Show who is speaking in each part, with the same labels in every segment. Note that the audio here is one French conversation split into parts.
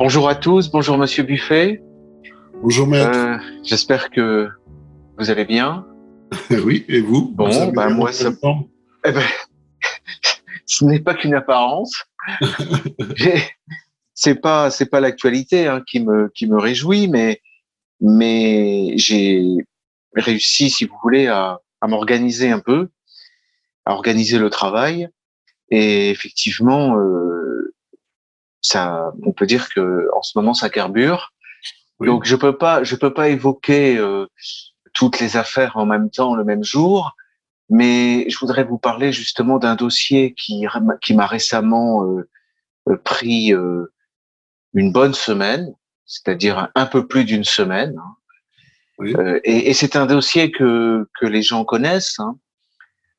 Speaker 1: Bonjour à tous, bonjour Monsieur Buffet.
Speaker 2: Bonjour maître.
Speaker 1: Euh, J'espère que vous allez bien.
Speaker 2: oui, et vous?
Speaker 1: Bon,
Speaker 2: Vous
Speaker 1: bah, moi, ça- Eh ben, ce n'est pas qu'une apparence. C'est pas c'est pas l'actualité hein, qui me qui me réjouit, mais mais j'ai réussi, si vous voulez, à, à m'organiser un peu, à organiser le travail, et effectivement, euh, ça, on peut dire que en ce moment ça carbure.
Speaker 2: Oui.
Speaker 1: Donc je peux pas je peux pas évoquer euh, toutes les affaires en même temps le même jour, mais je voudrais vous parler justement d'un dossier qui qui m'a récemment euh, euh, pris euh, une bonne semaine, c'est-à-dire un, peu plus d'une semaine. hein.
Speaker 2: Oui.
Speaker 1: Euh, et et c'est un dossier que que les gens connaissent, hein,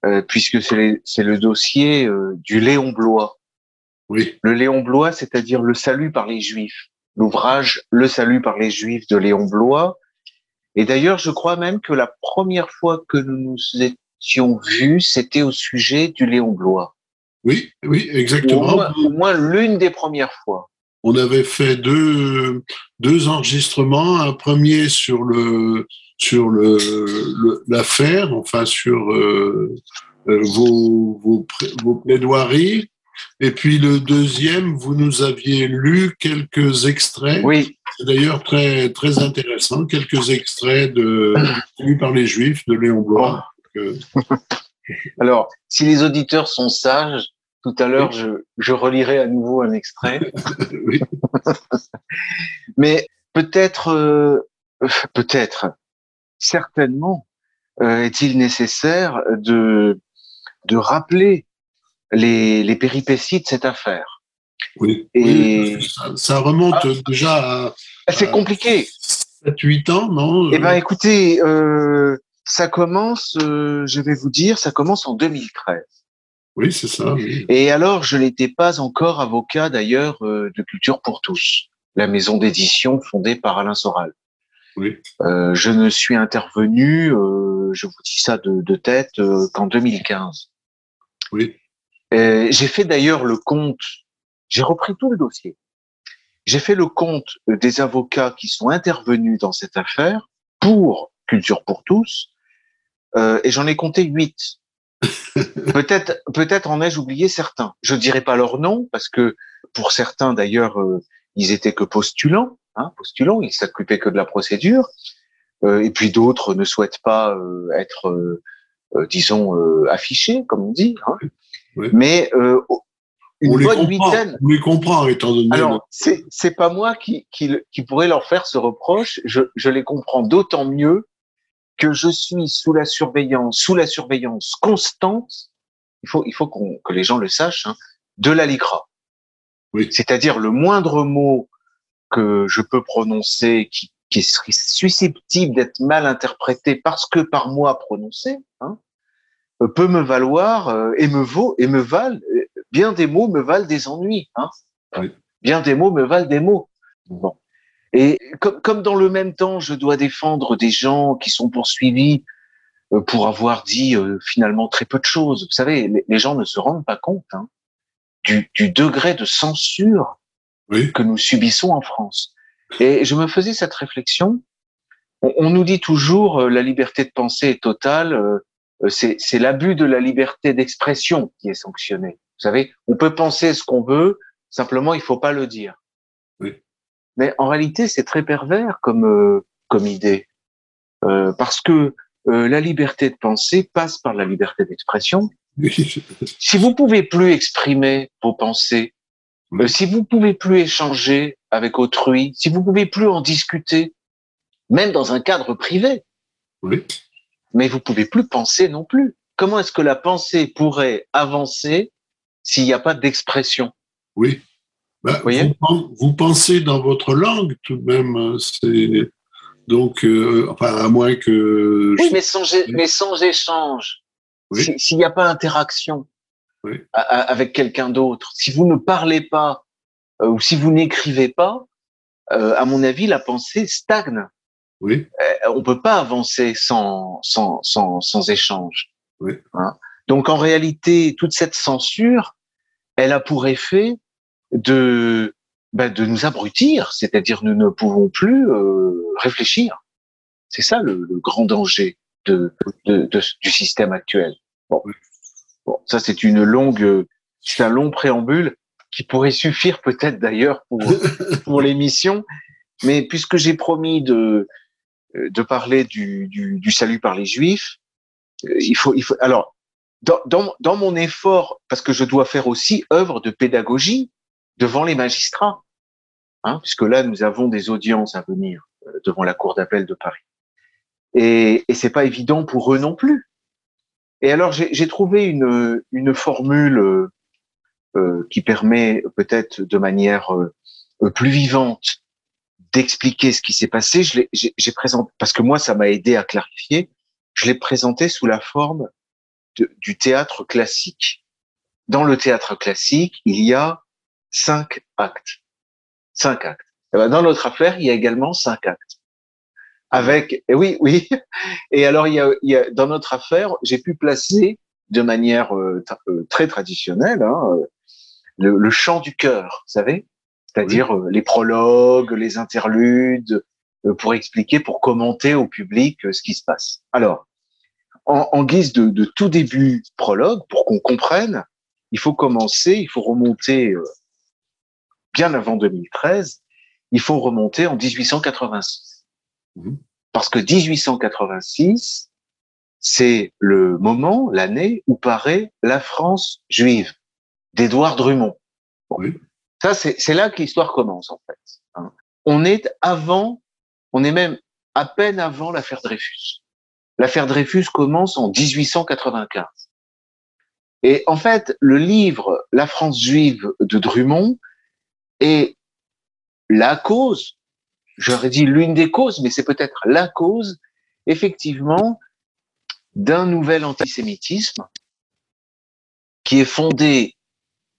Speaker 1: euh, puisque c'est c'est le dossier euh, du Léon Blois.
Speaker 2: Oui,
Speaker 1: Le Léon Blois, c'est-à-dire le salut par les Juifs. L'ouvrage Le salut par les Juifs de Léon Blois. Et d'ailleurs, je crois même que la première fois que nous nous étions vus, c'était au sujet du Léon Blois.
Speaker 2: oui, oui,
Speaker 1: au
Speaker 2: exactement.
Speaker 1: moins, au moins l'une des premières fois.
Speaker 2: On avait fait deux, deux enregistrements. Un premier sur le sur le le- l'affaire, enfin sur euh, euh, vos, vos vos plaidoiries. Et puis le deuxième, vous nous aviez lu quelques extraits.
Speaker 1: Oui,
Speaker 2: C'est d'ailleurs très très intéressant. Quelques extraits de lus par les Juifs de Léon Blois. Euh,
Speaker 1: alors, si les auditeurs sont sages, tout à l'heure, je, je relirai à nouveau un extrait.
Speaker 2: oui,
Speaker 1: Mais peut-être, euh, peut-être, certainement, euh, est-il nécessaire de, de rappeler les, les péripéties de cette affaire.
Speaker 2: oui.
Speaker 1: Et-
Speaker 2: Oui, ça, ça remonte
Speaker 1: Ah.
Speaker 2: déjà à
Speaker 1: C'est
Speaker 2: Euh,
Speaker 1: compliqué.
Speaker 2: 7-8 ans, non
Speaker 1: Eh ben, écoutez, euh, ça commence, euh, je vais vous dire, ça commence en 2013.
Speaker 2: Oui, c'est ça. oui.
Speaker 1: Et alors, je n'étais pas encore avocat d'ailleurs euh, de Culture pour tous, la maison d'édition fondée par Alain Soral.
Speaker 2: Oui.
Speaker 1: Euh, je ne suis intervenu, euh, je vous dis ça de, de tête, euh, qu'en 2015.
Speaker 2: Oui.
Speaker 1: Euh, j'ai fait d'ailleurs le compte, j'ai repris tout le dossier. J'ai fait le compte des avocats qui sont intervenus dans cette affaire pour Culture pour tous, euh, et j'en ai compté huit. peut-être, peut-être en ai-je oublié certains. Je dirai pas leur nom parce que pour certains d'ailleurs, euh, ils étaient que postulants, hein, postulants, ils s'occupaient que de la procédure, Euh, et puis d'autres ne souhaitent pas euh, être, euh, euh, disons, euh, affichés, comme on dit. Hein. Mais euh, une
Speaker 2: on les
Speaker 1: bonne
Speaker 2: comprend.
Speaker 1: huitaine.
Speaker 2: On les comprend, étant donné.
Speaker 1: Alors, c'est c'est pas moi qui, qui, qui pourrait leur faire ce reproche. Je, je les comprends d'autant mieux que je suis sous la surveillance, sous la surveillance constante. Il faut, il faut qu'on que les gens le sachent, hein, de la LICRA.
Speaker 2: Oui.
Speaker 1: C'est-à-dire le moindre mot que je peux prononcer qui, qui serait susceptible d'être mal interprété parce que par moi prononcé, hein, peut me valoir euh, et me vaut et me valent euh, bien des mots me valent des ennuis. Hein.
Speaker 2: Oui.
Speaker 1: Bien des mots me valent des mots. Bon. Et comme, comme dans le même temps, je dois défendre des gens qui sont poursuivis euh, pour avoir dit euh, finalement très peu de choses. Vous savez, les, les gens ne se rendent pas compte hein, du, du degré de censure
Speaker 2: Oui,
Speaker 1: que nous subissons en France. Et je me faisais cette réflexion. On, on nous dit toujours euh, la liberté de penser est totale. euh, euh, c'est c'est l'abus de la liberté d'expression qui est sanctionné. Vous savez, on peut penser ce qu'on veut, simplement il faut pas le dire.
Speaker 2: Oui.
Speaker 1: Mais en réalité, c'est très pervers comme euh, comme idée, Euh, parce que euh, la liberté de penser passe par la liberté d'expression.
Speaker 2: oui,
Speaker 1: Si vous pouvez plus exprimer vos pensées,
Speaker 2: Oui.
Speaker 1: euh, si vous pouvez plus échanger avec autrui, si vous pouvez plus en discuter, même dans un cadre privé,
Speaker 2: oui.
Speaker 1: Mais vous pouvez plus penser non plus. Comment est-ce que la pensée pourrait avancer s'il n'y a pas d'expression?
Speaker 2: Oui.
Speaker 1: Voyez?
Speaker 2: vous, pen- vous pensez dans votre langue tout de même. hein, C'est donc, euh, enfin, à moins que.
Speaker 1: Oui, mais sans, mais sans échange,
Speaker 2: Oui.
Speaker 1: s'il n'y a pas interaction
Speaker 2: Oui.
Speaker 1: avec quelqu'un d'autre, si vous ne parlez pas euh, ou si vous n'écrivez pas, euh, à mon avis, la pensée stagne.
Speaker 2: Oui,
Speaker 1: Euh, on peut pas avancer sans sans sans, sans échange.
Speaker 2: Oui.
Speaker 1: Hein. Donc en réalité, toute cette censure, elle a pour effet de ben, de nous abrutir, c'est-à-dire nous ne pouvons plus euh, réfléchir. C'est ça le, grand danger de, de, du système actuel. Bon, bon ça c'est une longue, c'est un long préambule qui pourrait suffire peut-être d'ailleurs pour pour l'émission, mais puisque j'ai promis de de parler du, du, du salut par les Juifs, euh, il faut il faut alors dans, dans, dans mon effort parce que je dois faire aussi œuvre de pédagogie devant les magistrats, hein, puisque là nous avons des audiences à venir euh, devant la cour d'appel de Paris. Et, et c'est pas évident pour eux non plus. Et alors j'ai trouvé une, une formule euh, euh, qui permet peut-être de manière euh, plus vivante d'expliquer ce qui s'est passé. Je j'ai présenté parce que moi ça m'a aidé à clarifier. Je l'ai présenté sous la forme du théâtre classique. Dans le théâtre classique, il y a cinq actes. Cinq actes. Eh ben, dans notre affaire, il y a également cinq actes. Avec, et oui, oui. Et alors, il y a, il y a dans notre affaire, j'ai pu placer de manière euh, euh, très traditionnelle hein, euh, le, le, chant du cœur, vous savez, c'est-à-dire les prologues, les interludes, pour expliquer, pour commenter au public ce qui se passe. Alors, en, en guise de, de, tout début prologue, pour qu'on comprenne, il faut commencer, il faut remonter bien avant 2013, il faut remonter en 1886. Mhm. Parce que 1886, c'est le moment, l'année où paraît La France juive d'Édouard Drummond. Oui. Ça, c'est là que l'histoire commence, en fait. Hein. On est avant, on est même à peine avant l'affaire Dreyfus. L'affaire Dreyfus commence en 1895. Et en fait, le livre La France juive de Drummond est la cause, j'aurais dit l'une des causes, mais c'est peut-être la cause, effectivement, d'un nouvel antisémitisme qui est fondé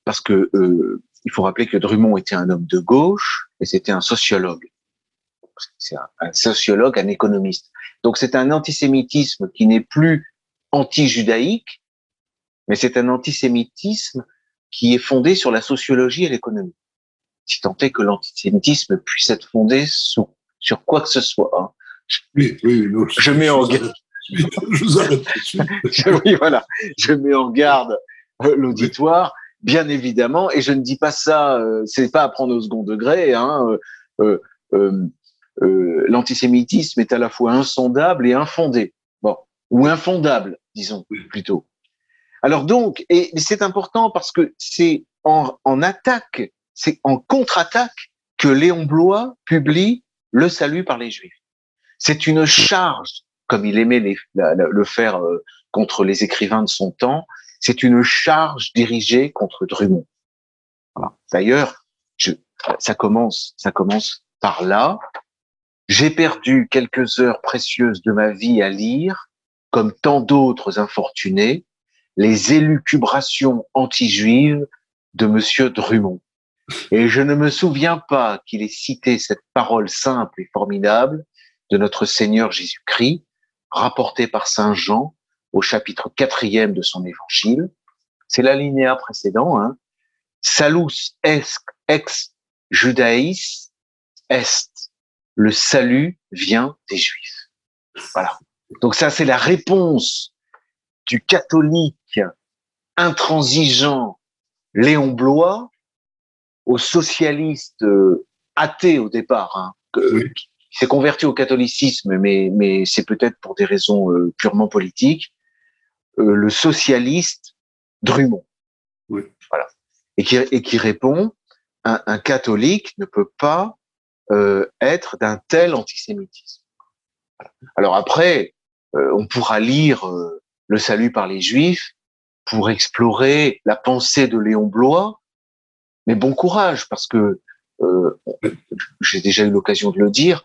Speaker 1: parce que euh, il faut rappeler que Drummond était un homme de gauche et c'était un sociologue. C'est un, sociologue, un économiste. Donc c'est un antisémitisme qui n'est plus anti-judaïque, mais c'est un antisémitisme qui est fondé sur la sociologie et l'économie si tant est que l'antisémitisme puisse être fondé sur, sur quoi que ce soit. Hein.
Speaker 2: Oui, oui,
Speaker 1: je, mets en garde.
Speaker 2: Je vous arrête
Speaker 1: oui, voilà. Je mets en garde euh, l'auditoire, bien évidemment, et je ne dis pas ça, euh, c'est pas à prendre au second degré. Hein, euh, euh, euh, L'antisémitisme est à la fois insondable et infondé. Bon, ou infondable, disons plutôt. Alors donc, et c'est important parce que c'est en, en attaque c'est en contre-attaque que Léon Blois publie Le salut par les Juifs. C'est une charge, comme il aimait le faire euh, contre les écrivains de son temps, c'est une charge dirigée contre Drummond. D'ailleurs, ça commence, ça commence par là. J'ai perdu quelques heures précieuses de ma vie à lire, comme tant d'autres infortunés, les élucubrations anti-juives de Monsieur Drummond. Et je ne me souviens pas qu'il ait cité cette parole simple et formidable de notre Seigneur Jésus-Christ, rapportée par Saint Jean au chapitre quatrième de son évangile. C'est l'alinéa précédent. Hein. Salus ex judaïs est. Le salut vient des Juifs. Voilà. Donc ça, c'est la réponse du catholique intransigeant Léon Blois aux socialistes euh, athées au départ, hein, qui s'est converti au catholicisme, mais, mais c'est peut-être pour des raisons euh, purement politiques, euh, le socialiste Drummond. Oui. Voilà. Et qui, et qui répond, un, un catholique ne peut pas euh, être d'un tel antisémitisme. Voilà. Alors après, on pourra lire Le salut par les Juifs pour explorer la pensée de Léon Blois, mais bon courage, parce que euh, j'ai déjà eu l'occasion de le dire,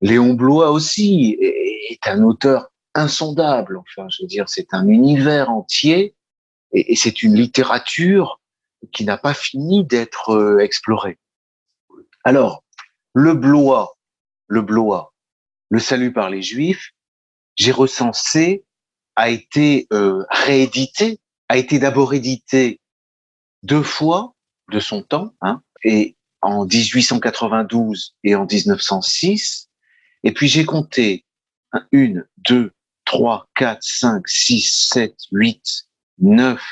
Speaker 1: Léon Blois aussi est un auteur insondable. Enfin, je veux dire, c'est un univers entier et, c'est une littérature qui n'a pas fini d'être euh, explorée. Alors, le Blois, le Blois, le salut par les Juifs, j'ai recensé, a été euh, réédité, a été d'abord édité deux fois de son temps, hein, et en 1892 et en 1906. Et puis j'ai compté une, deux, trois, quatre, cinq, six, sept, huit, neuf,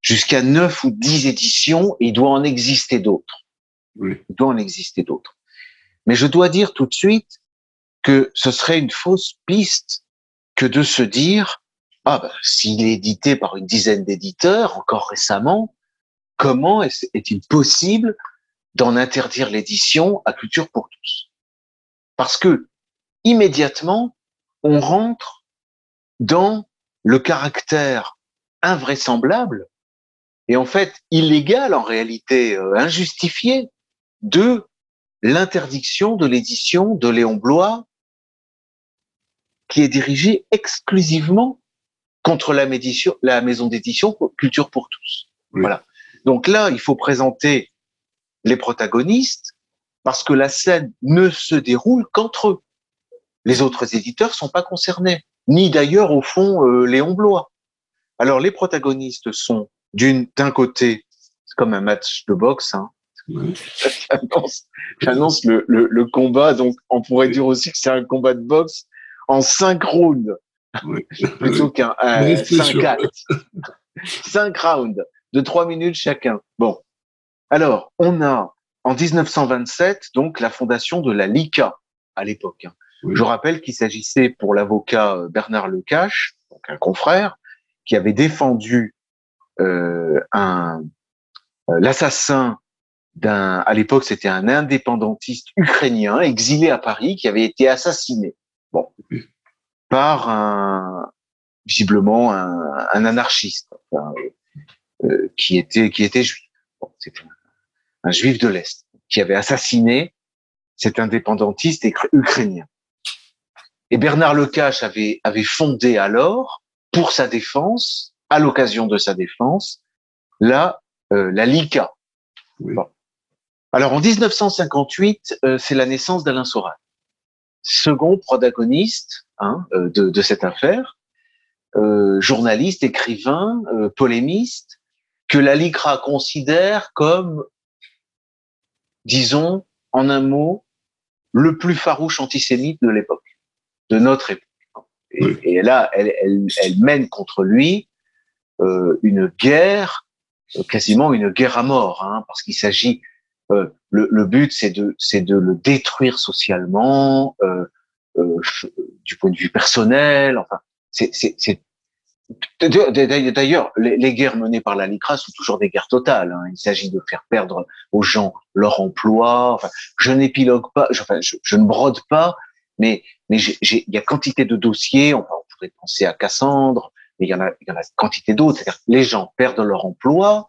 Speaker 1: jusqu'à neuf ou dix éditions. Et il doit en exister d'autres.
Speaker 2: Oui.
Speaker 1: Il doit en exister d'autres. Mais je dois dire tout de suite que ce serait une fausse piste que de se dire ah ben, s'il est édité par une dizaine d'éditeurs encore récemment, comment est-il possible d'en interdire l'édition à Culture pour tous? Parce que immédiatement, on rentre dans le caractère invraisemblable et en fait illégal en réalité, euh, injustifié de l'interdiction de l'édition de Léon Blois qui est dirigée exclusivement contre la, la maison d'édition Culture pour tous. Voilà. Donc là, il faut présenter les protagonistes parce que la scène ne se déroule qu'entre eux. Les autres éditeurs sont pas concernés, ni d'ailleurs au fond euh, Léon Blois. Alors les protagonistes sont d'une d'un côté, c'est comme un match de boxe. Hein. J'annonce le, le, le, combat, donc on pourrait dire aussi que c'est un combat de boxe en cinq rounds plutôt qu'un 5 actes. 5 rounds de 3 minutes chacun. Bon. Alors, on a en 1927 donc la fondation de la LICA à l'époque. Hein. Je rappelle qu'il s'agissait pour l'avocat euh, Bernard Lecache, donc un confrère, qui avait défendu euh, un euh, l'assassin d'un à l'époque c'était un indépendantiste ukrainien exilé à Paris qui avait été assassiné. Bon par un visiblement un, un anarchiste euh, qui était qui était juif. Bon, C'était un, un, juif de l'est qui avait assassiné cet indépendantiste ukrainien. Et Bernard Lecache avait avait fondé alors pour sa défense, à l'occasion de sa défense, la euh, la LICA. Oui. Bon. Alors en 1958, euh, c'est la naissance d'Alain Soral second protagoniste hein, euh, de, de, cette affaire, euh, journaliste, écrivain, euh, polémiste, que la LICRA considère comme, disons, en un mot, le plus farouche antisémite de l'époque, de notre époque. Et, oui. et là, elle, elle, elle, mène contre lui euh, une guerre, quasiment une guerre à mort, hein, parce qu'il s'agit euh, le, le, but, c'est de, c'est de le détruire socialement, euh, euh, du point de vue personnel. Enfin, c'est, c'est, c'est D'ailleurs, les, les, guerres menées par la LICRA sont toujours des guerres totales. Hein. Il s'agit de faire perdre aux gens leur emploi. Enfin, je n'épilogue pas, je, enfin, je, je, ne brode pas, mais mais il y a quantité de dossiers. On, pourrait penser à Cassandre, mais il y en a, il y en a quantité d'autres. Les gens perdent leur emploi,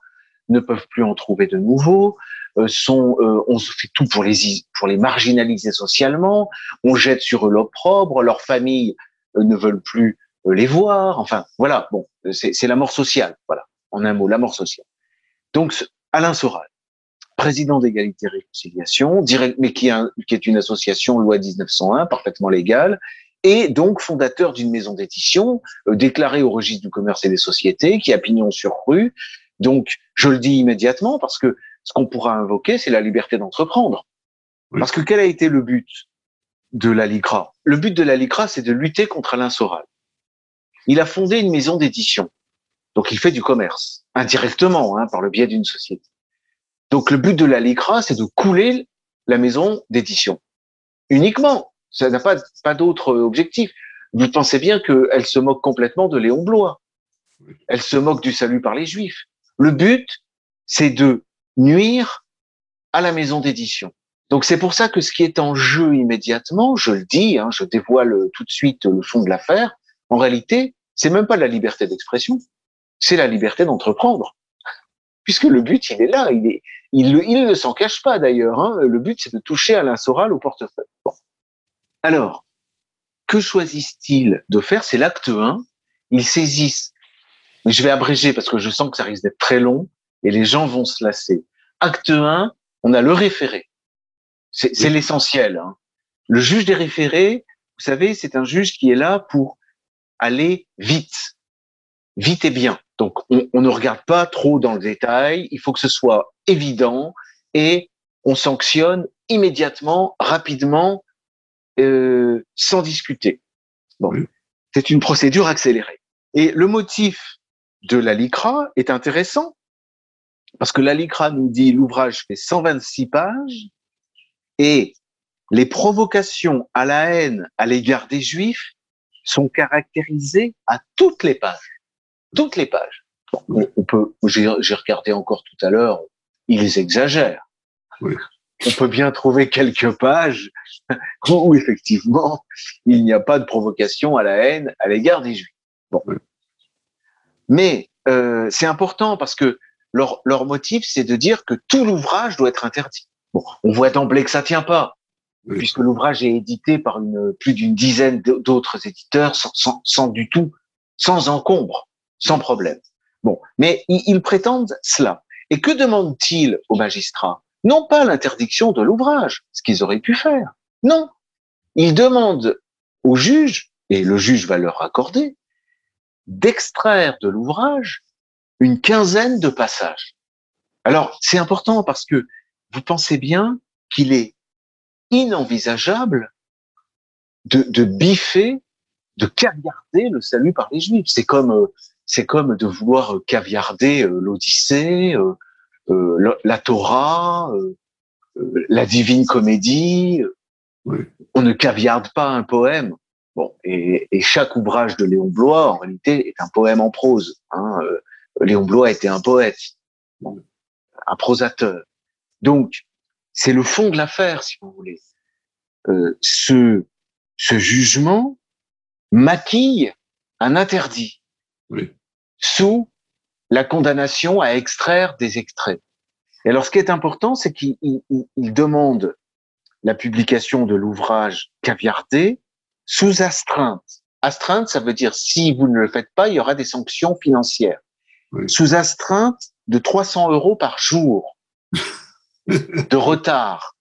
Speaker 1: ne peuvent plus en trouver de nouveaux. Euh, sont, euh, on se fait tout pour les pour les marginaliser socialement. On jette sur eux l'opprobre, leurs familles euh, ne veulent plus les voir. Enfin, voilà. Bon, c'est la mort sociale. Voilà, en un mot, la mort sociale. Donc, Alain Soral, président d'égalité et réconciliation, direct, mais qui, est une association loi 1901, parfaitement légale, et donc fondateur d'une maison d'édition euh, déclarée au registre du commerce et des sociétés, qui a pignon sur rue. Donc, je le dis immédiatement parce que ce qu'on pourra invoquer, c'est la liberté d'entreprendre. Oui. Parce que quel a été le but de la LICRA Le but de la LICRA, c'est de lutter contre Alain Soral. Il a fondé une maison d'édition. Donc, il fait du commerce, indirectement, hein, par le biais d'une société. Donc, le but de la LICRA, c'est de couler la maison d'édition. Uniquement. Ça n'a pas, pas d'autre objectif. Vous pensez bien qu'elle se moque complètement de Léon Blois. Elle se moque du salut par les Juifs. Le but, c'est de nuire à la maison d'édition. Donc c'est pour ça que ce qui est en jeu immédiatement, je le dis, hein, je dévoile tout de suite le fond de l'affaire, en réalité, c'est même pas la liberté d'expression, c'est la liberté d'entreprendre. Puisque le but, il est là, il, est, il, il ne s'en cache pas d'ailleurs. Hein, le but, c'est de toucher Alain Soral au portefeuille. Bon. Alors, que choisissent-ils de faire? C'est l'acte 1. Ils saisissent, mais je vais abréger parce que je sens que ça risque d'être très long, et les gens vont se lasser. Acte 1, on a le référé. C'est oui. l'essentiel. Hein. Le juge des référés, vous savez, c'est un juge qui est là pour aller vite, vite et bien. Donc, on, on, ne regarde pas trop dans le détail. Il faut que ce soit évident et on sanctionne immédiatement, rapidement, euh, sans discuter. Bon, c'est une procédure accélérée. Et le motif de la LICRA est intéressant parce que la LICRA nous dit l'ouvrage fait 126 pages et les provocations à la haine à l'égard des Juifs sont caractérisées à toutes les pages, toutes les pages. on, peut, j'ai regardé encore tout à l'heure, ils exagèrent. Oui. On peut bien trouver quelques pages où effectivement il n'y a pas de provocation à la haine à l'égard des Juifs. Bon. Mais euh, c'est important parce que leur, leur motif, c'est de dire que tout l'ouvrage doit être interdit. Bon, on voit d'emblée que ça tient pas, puisque l'ouvrage est édité par une, plus d'une dizaine d'autres éditeurs sans, sans, sans, du tout, sans encombre, sans problème. Bon, mais ils, prétendent cela. Et que demandent-ils aux magistrats? Non pas l'interdiction de l'ouvrage, ce qu'ils auraient pu faire. Non, ils demandent au juge, et le juge va leur accorder, d'extraire de l'ouvrage une quinzaine de passages. Alors, c'est important parce que vous pensez bien qu'il est inenvisageable de, de biffer, de caviarder le salut par les Juifs. C'est comme, euh, c'est comme de vouloir caviarder euh, l'Odyssée, euh, la Torah, la Divine Comédie. On ne caviarde pas un poème. Bon, et, et, chaque ouvrage de Léon Blois, en réalité, est un poème en prose. Hein. Léon Blois était un poète, un prosateur. Donc, c'est le fond de l'affaire, si vous voulez. Euh, ce, ce jugement maquille un interdit sous la condamnation à extraire des extraits. Et alors, ce qui est important, c'est qu'il demande la publication de l'ouvrage caviardé sous astreinte. Astreinte, ça veut dire si vous ne le faites pas, il y aura des sanctions financières sous astreinte de 300 euros par jour de retard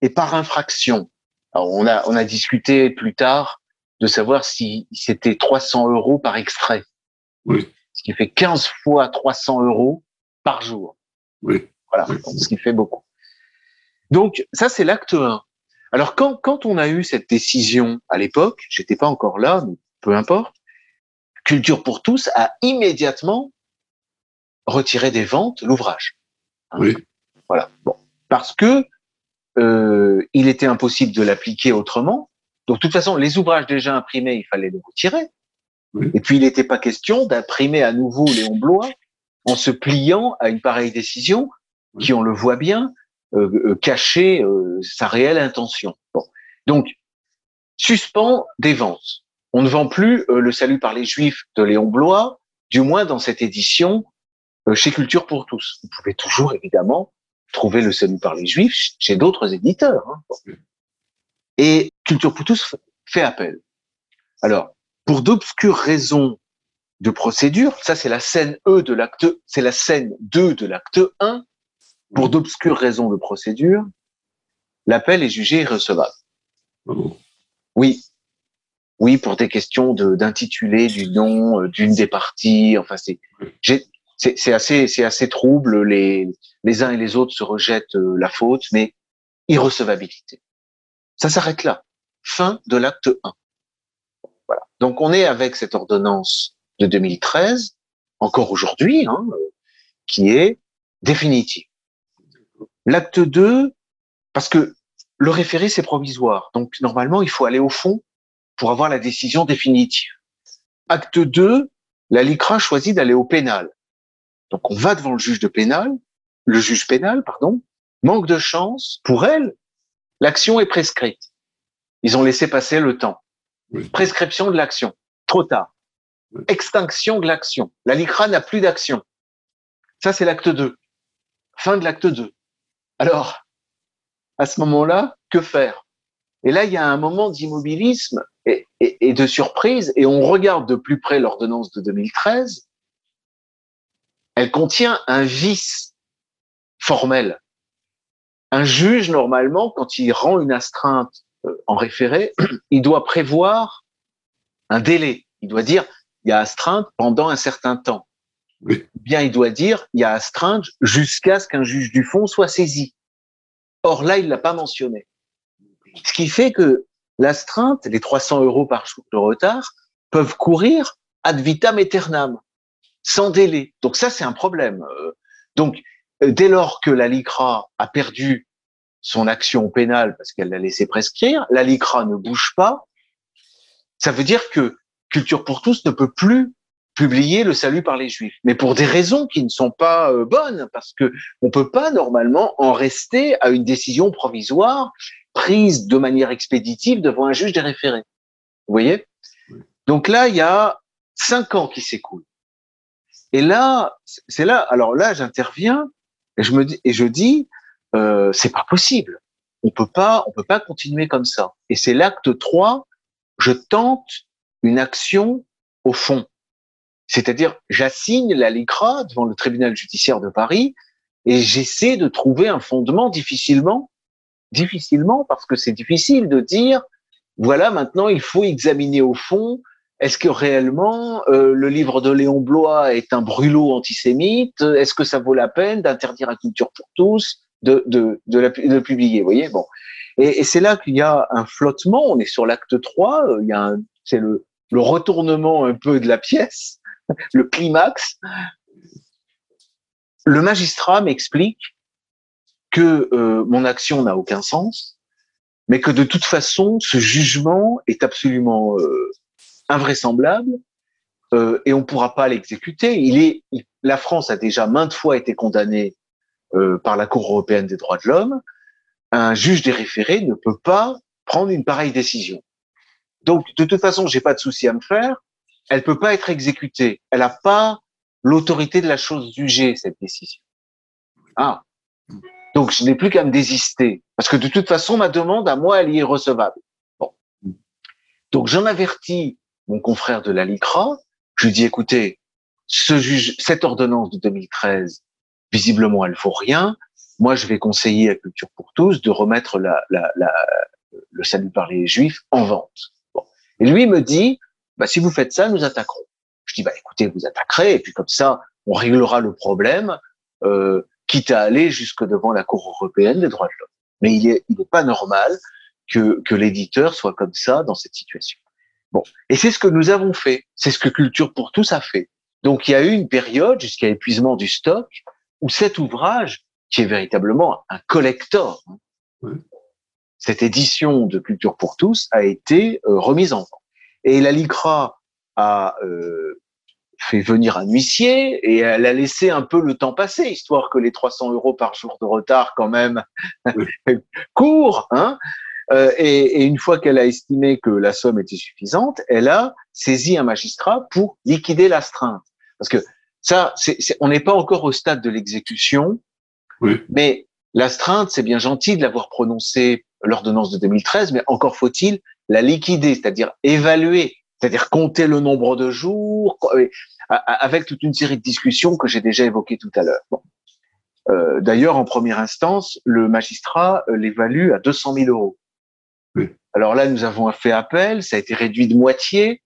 Speaker 1: et par infraction. Alors on a on a discuté plus tard de savoir si c'était 300 euros par extrait.
Speaker 2: Oui.
Speaker 1: Ce qui fait 15 fois 300 euros par jour.
Speaker 2: Oui.
Speaker 1: Voilà, ce qui fait beaucoup. Donc ça c'est l'acte 1. Alors quand quand on a eu cette décision à l'époque, j'étais pas encore là, mais peu importe. Culture pour tous a immédiatement retirer des ventes l'ouvrage.
Speaker 2: Hein. Oui.
Speaker 1: Voilà. Bon, parce que euh, il était impossible de l'appliquer autrement. Donc, de toute façon, les ouvrages déjà imprimés, il fallait les retirer.
Speaker 2: Oui.
Speaker 1: Et puis, il n'était pas question d'imprimer à nouveau Léon Blois en se pliant à une pareille décision
Speaker 2: Oui.
Speaker 1: qui, on le voit bien, euh, euh, cachait euh, sa réelle intention. Bon. Donc, suspend des ventes. On ne vend plus euh, le salut par les Juifs de Léon Blois, du moins dans cette édition euh, chez Culture pour tous. Vous pouvez toujours, évidemment, trouver le salut par les Juifs chez d'autres éditeurs. Hein. Et Culture pour tous fait appel. Alors, pour d'obscures raisons de procédure, ça c'est la scène E de l'acte, c'est la scène 2 de l'acte 1. Pour d'obscures raisons de procédure, l'appel est jugé irrecevable.
Speaker 2: Oh.
Speaker 1: Oui. Oui, pour des questions de- d'intitulé, du nom, euh, d'une des parties. Enfin, c'est, assez, c'est assez trouble. Les, les uns et les autres se rejettent euh, la faute, mais irrecevabilité. Ça s'arrête là. Fin de l'acte 1. Donc on est avec cette ordonnance de 2013, encore aujourd'hui, hein, qui est définitive. L'acte 2, parce que le référé c'est provisoire, donc normalement il faut aller au fond pour avoir la décision définitive. Acte 2, la LICRA choisit d'aller au pénal. Donc on va devant le juge de pénal, le juge pénal, pardon, manque de chance, pour elle, l'action est prescrite. Ils ont laissé passer le temps.
Speaker 2: Oui.
Speaker 1: Prescription de l'action, trop tard.
Speaker 2: Oui.
Speaker 1: Extinction de l'action. La LICRA n'a plus d'action. Ça, c'est l'acte 2. Fin de l'acte 2. Alors, à ce moment-là, que faire? Et là, il y a un moment d'immobilisme et, et- et de surprise, et on regarde de plus près l'ordonnance de 2013. Elle contient un vice formel. Un juge, normalement, quand il rend une astreinte en référé, il doit prévoir un délai. Il doit dire, il y a astreinte pendant un certain temps.
Speaker 2: Oui.
Speaker 1: Ou Bien, il doit dire, il y a astreinte jusqu'à ce qu'un juge du fond soit saisi. Or là, il l'a pas mentionné. Ce qui fait que l'astreinte, les 300 euros par jour de retard, peuvent courir ad vitam aeternam, sans délai. Donc ça, c'est un problème. Euh, donc, euh, dès lors que la LICRA a perdu son action pénale parce qu'elle l'a laissé prescrire, la LICRA ne bouge pas, ça veut dire que Culture pour tous ne peut plus publier le salut par les juifs, mais pour des raisons qui ne sont pas euh, bonnes, parce que on peut pas normalement en rester à une décision provisoire prise de manière expéditive devant un juge des référés. Vous voyez? Donc là, il y a cinq ans qui s'écoulent. Et là, c'est là. Alors là, j'interviens et je me dis et je dis, euh, c'est pas possible. On peut pas, on peut pas continuer comme ça. Et c'est l'acte 3. Je tente une action au fond. C'est-à-dire, j'assigne la LICRA devant le tribunal judiciaire de Paris et j'essaie de trouver un fondement difficilement, difficilement, parce que c'est difficile de dire, voilà, maintenant il faut examiner au fond, est-ce que réellement euh, le livre de Léon Blois est un brûlot antisémite? Est-ce que ça vaut la peine d'interdire à Culture pour tous? De, de, de, publier Vous voyez, bon. Et, c'est là qu'il y a un flottement. On est sur l'acte 3. Il y a c'est le, le retournement un peu de la pièce, le climax, le magistrat m'explique que euh, mon action n'a aucun sens, mais que de toute façon, ce jugement est absolument euh, invraisemblable euh, et on ne pourra pas l'exécuter. Il est, la France a déjà maintes fois été condamnée par la Cour européenne des droits de l'homme. Un juge des référés ne peut pas prendre une pareille décision. Donc, de toute façon, j'ai pas de souci à me faire. Elle peut pas être exécutée. Elle n'a pas l'autorité de la chose jugée, cette décision. Ah. Donc, je n'ai plus qu'à me désister. Parce que de toute façon, ma demande à moi, elle est recevable. Bon. Donc, j'en avertis mon confrère de la LICRA. Je lui dis, écoutez, ce juge, cette ordonnance de 2013, visiblement, elle vaut rien. Moi, je vais conseiller à Culture pour tous de remettre la, la, la, le salut par les juifs en vente. Et lui me dit, bah, si vous faites ça, nous attaquerons. Je dis, bah, écoutez, vous attaquerez, et puis comme ça, on réglera le problème, euh, quitte à aller jusque devant la Cour européenne des droits de l'homme. Mais il n'est il est pas normal que, que l'éditeur soit comme ça dans cette situation. Bon, et c'est ce que nous avons fait. C'est ce que Culture pour tous a fait. Donc il y a eu une période jusqu'à épuisement du stock où cet ouvrage, qui est véritablement un collector, cette édition de Culture pour tous a été euh, remise en vente. Et la LICRA a euh, fait venir un huissier et elle a laissé un peu le temps passer, histoire que les 300 euros par jour de retard quand même courent. Hein euh, et, et, une fois qu'elle a estimé que la somme était suffisante, elle a saisi un magistrat pour liquider l'astreinte. Parce que ça, on n'est pas encore au stade de l'exécution, oui. mais l'astreinte, c'est bien gentil de l'avoir prononcée l'ordonnance de 2013, mais encore faut-il la liquider, c'est-à-dire évaluer, c'est-à-dire compter le nombre de jours, avec toute une série de discussions que j'ai déjà évoquées tout à l'heure. Bon. Euh, D'ailleurs, en première instance, le magistrat euh, l'évalue à 200 000 euros. Oui. Alors là, nous avons fait appel, ça a été réduit de moitié,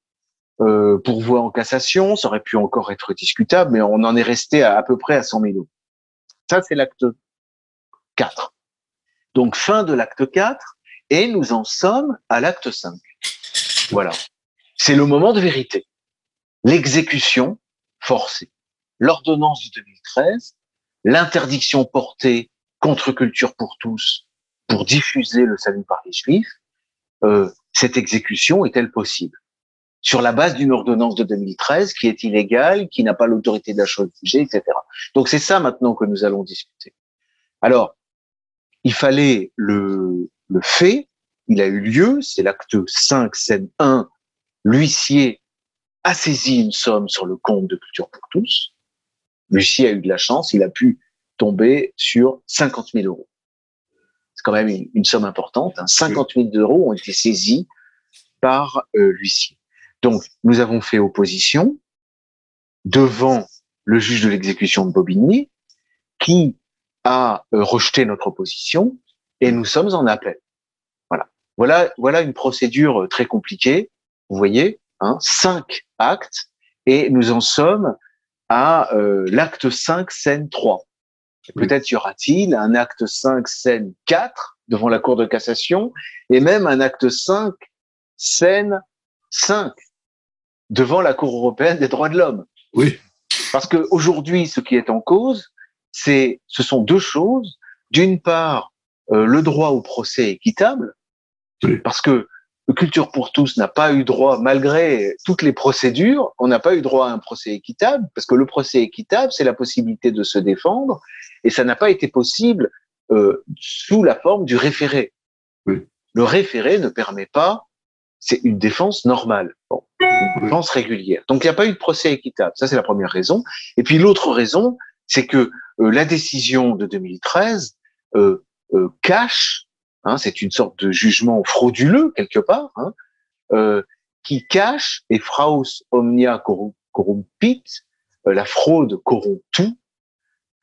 Speaker 1: euh, pourvoi en cassation, ça aurait pu encore être discutable, mais on en est resté à, à peu près à 100 000 euros. Ça, c'est l'acte 4. Donc fin de l'acte 4 et nous en sommes à l'acte 5. Voilà. C'est le moment de vérité. L'exécution forcée. L'ordonnance de 2013, l'interdiction portée contre culture pour tous pour diffuser le salut par les juifs, euh, cette exécution est-elle possible? Sur la base d'une ordonnance de 2013 qui est illégale, qui n'a pas l'autorité de la chose jugée, etc. Donc c'est ça maintenant que nous allons discuter. Alors, il fallait le, le fait, il a eu lieu, c'est l'acte 5, scène 1, l'huissier a saisi une somme sur le compte de Culture pour tous. L'huissier a eu de la chance, il a pu tomber sur 50 000 euros. C'est quand même une, somme importante. Hein. 50 000 euros ont été saisis par euh, l'huissier. Donc, nous avons fait opposition devant le juge de l'exécution de Bobigny, qui a euh, rejeté notre opposition et nous sommes en appel. Voilà. Voilà, voilà une procédure euh, très compliquée. Vous voyez, hein, cinq actes et nous en sommes à euh, l'acte 5, scène 3. Peut-être y aura-t-il un acte 5, scène 4 devant la Cour de cassation et même un acte 5, scène 5 devant la Cour européenne des droits de l'homme.
Speaker 2: Oui.
Speaker 1: Parce qu'aujourd'hui, ce qui est en cause, c'est, ce sont deux choses. D'une part, euh, le droit au procès équitable,
Speaker 2: Oui.
Speaker 1: parce que Culture pour tous n'a pas eu droit, malgré toutes les procédures, on n'a pas eu droit à un procès équitable, parce que le procès équitable, c'est la possibilité de se défendre, et ça n'a pas été possible euh, sous la forme du référé.
Speaker 2: Oui.
Speaker 1: Le référé ne permet pas, c'est une défense normale, bon, une régulière. Donc il n'y a pas eu de procès équitable, ça c'est la première raison. Et puis l'autre raison, c'est que euh, la décision de 2013 euh, euh, cache Hein, c'est une sorte de jugement frauduleux quelque part, hein, euh, qui cache et fraus omnia corrumpit, euh, la fraude corrompt tout,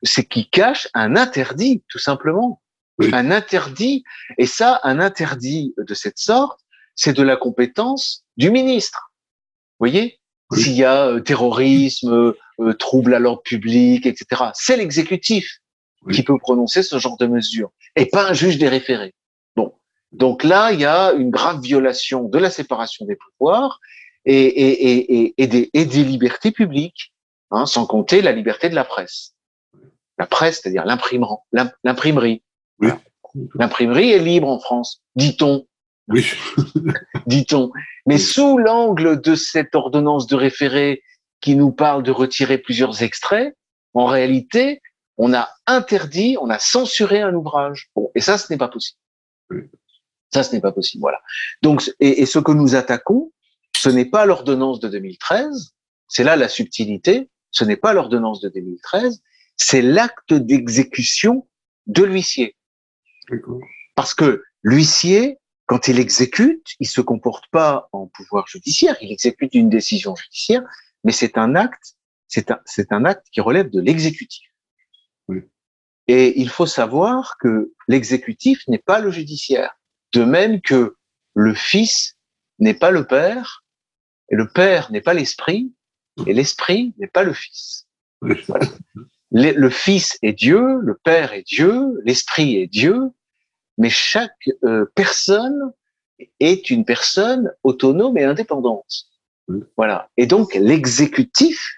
Speaker 1: c'est qui cache un interdit tout simplement,
Speaker 2: Oui.
Speaker 1: un interdit. Et ça, un interdit de cette sorte, c'est de la compétence du ministre. Vous voyez,
Speaker 2: Oui.
Speaker 1: s'il y a euh, terrorisme, euh, trouble à l'ordre public, etc., c'est l'exécutif
Speaker 2: Oui.
Speaker 1: qui peut prononcer ce genre de mesures et pas un juge des référés. Bon, donc là, il y a une grave violation de la séparation des pouvoirs et, et, et, et, des, et des libertés publiques, hein, sans compter la liberté de la presse. La presse, c'est-à-dire l'imprimerie. Voilà. L'imprimerie est libre en France, dit-on,
Speaker 2: Oui.
Speaker 1: dit-on. Mais sous l'angle de cette ordonnance de référé qui nous parle de retirer plusieurs extraits, en réalité, on a interdit, on a censuré un ouvrage. Bon, et ça, ce n'est pas possible.
Speaker 2: Oui.
Speaker 1: Ça, ce n'est pas possible. Voilà. Donc, et, et ce que nous attaquons, ce n'est pas l'ordonnance de 2013. C'est là la subtilité. Ce n'est pas l'ordonnance de 2013. C'est l'acte d'exécution de l'huissier. Parce que l'huissier, quand il exécute, il se comporte pas en pouvoir judiciaire, il exécute une décision judiciaire, mais c'est un acte, c'est un, c'est un acte qui relève de l'exécutif.
Speaker 2: Oui.
Speaker 1: Et il faut savoir que l'exécutif n'est pas le judiciaire. De même que le fils n'est pas le père, et le père n'est pas l'esprit, et l'esprit n'est pas le fils. Le fils est Dieu, le père est Dieu, l'esprit est Dieu, mais chaque euh, personne est une personne autonome et indépendante. Voilà. Et donc l'exécutif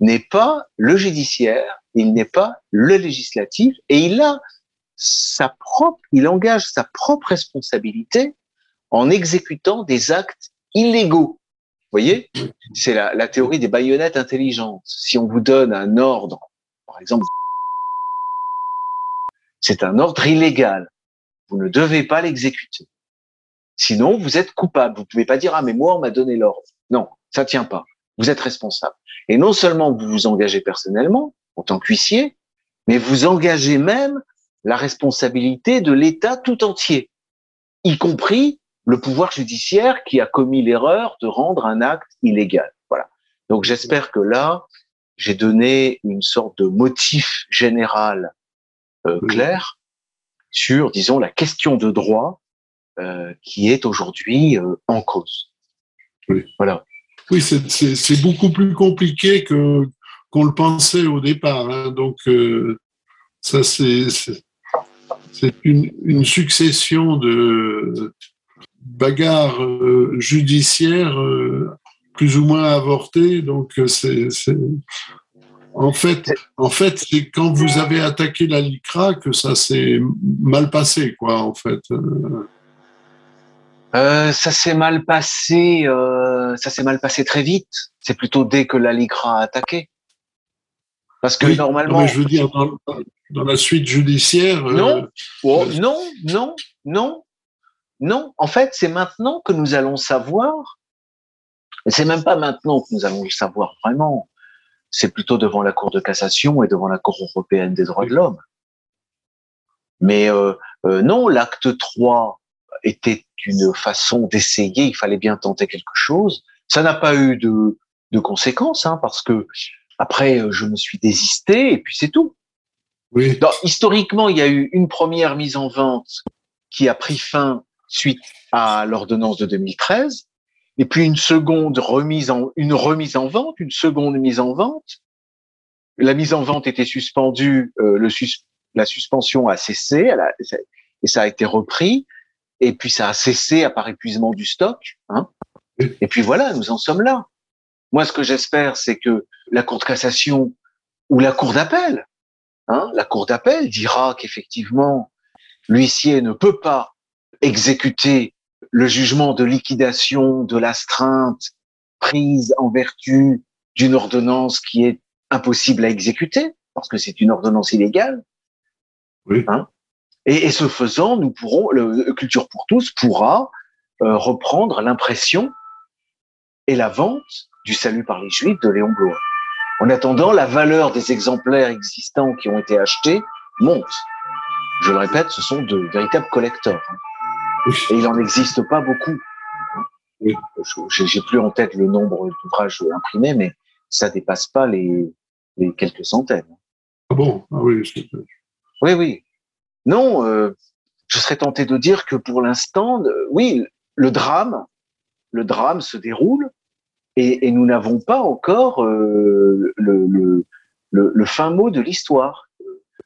Speaker 1: n'est pas le judiciaire, il n'est pas le législatif, et il a sa propre, il engage sa propre responsabilité en exécutant des actes illégaux. Vous voyez, c'est la, la théorie des baïonnettes intelligentes. Si on vous donne un ordre, par exemple, c'est un ordre illégal. Vous ne devez pas l'exécuter. Sinon, vous êtes coupable. Vous pouvez pas dire ah mais moi on m'a donné l'ordre. Non, ça tient pas. Vous êtes responsable. Et non seulement vous vous engagez personnellement en tant qu'huissier, mais vous engagez même la responsabilité de l'État tout entier, y compris le pouvoir judiciaire qui a commis l'erreur de rendre un acte illégal. Voilà. Donc j'espère que là, j'ai donné une sorte de motif général euh, clair sur, disons, la question de droit euh, qui est aujourd'hui euh, en cause.
Speaker 2: Oui.
Speaker 1: Voilà.
Speaker 2: Oui, c'est- beaucoup plus compliqué que qu'on le pensait au départ. hein. Donc, ça, c'est une, une succession de bagarres judiciaires plus ou moins avortées. Donc, c'est- en fait, en fait, c'est quand vous avez attaqué la LICRA que ça s'est mal passé, quoi. En fait, Euh,
Speaker 1: ça s'est mal passé. Euh, ça s'est mal passé très vite. C'est plutôt dès que la Ligra a attaqué. Parce que
Speaker 2: Oui,
Speaker 1: normalement,
Speaker 2: mais je veux dire dans, dans la suite judiciaire. euh,
Speaker 1: Non. Oh, non, non, non, non. En fait, c'est maintenant que nous allons savoir. Et c'est même pas maintenant que nous allons le savoir vraiment. C'est plutôt devant la Cour de cassation et devant la Cour européenne des droits de l'homme. Mais euh, euh, non, l'acte 3 était une façon d'essayer. Il fallait bien tenter quelque chose. Ça n'a pas eu de, de conséquences, hein, parce que après, euh, je me suis désisté et puis c'est tout.
Speaker 2: Oui,
Speaker 1: historiquement, il y a eu une première mise en vente qui a pris fin suite à l'ordonnance de 2013, et puis une seconde remise en une remise en vente, une seconde mise en vente, la mise en vente était suspendue, euh, la suspension a cessé, et ça a été repris, et puis ça a cessé à par épuisement du stock. Hein. Et puis voilà, nous en sommes là. Moi, ce que j'espère, c'est que la Cour de cassation ou la Cour d'appel, hein, la Cour d'appel dira qu'effectivement, l'huissier ne peut pas exécuter le jugement de liquidation de l'astreinte prise en vertu d'une ordonnance qui est impossible à exécuter, parce que c'est une ordonnance illégale.
Speaker 2: Oui.
Speaker 1: Hein et, ce faisant, nous pourrons, le Culture pour tous pourra euh, reprendre l'impression et la vente du salut par les Juifs de Léon Blois. En attendant, la valeur des exemplaires existants qui ont été achetés monte. Je le répète, ce sont de véritables collecteurs. Et il n'en existe pas beaucoup. Oui. J'ai plus en tête le nombre d'ouvrages imprimés, mais ça dépasse pas les, les quelques centaines.
Speaker 2: Ah bon? Ah oui,
Speaker 1: oui, oui. Non, euh, je serais tenté de dire que pour l'instant, euh, oui, le drame, le drame se déroule et, et nous n'avons pas encore euh, le, le, le, le, fin mot de l'histoire.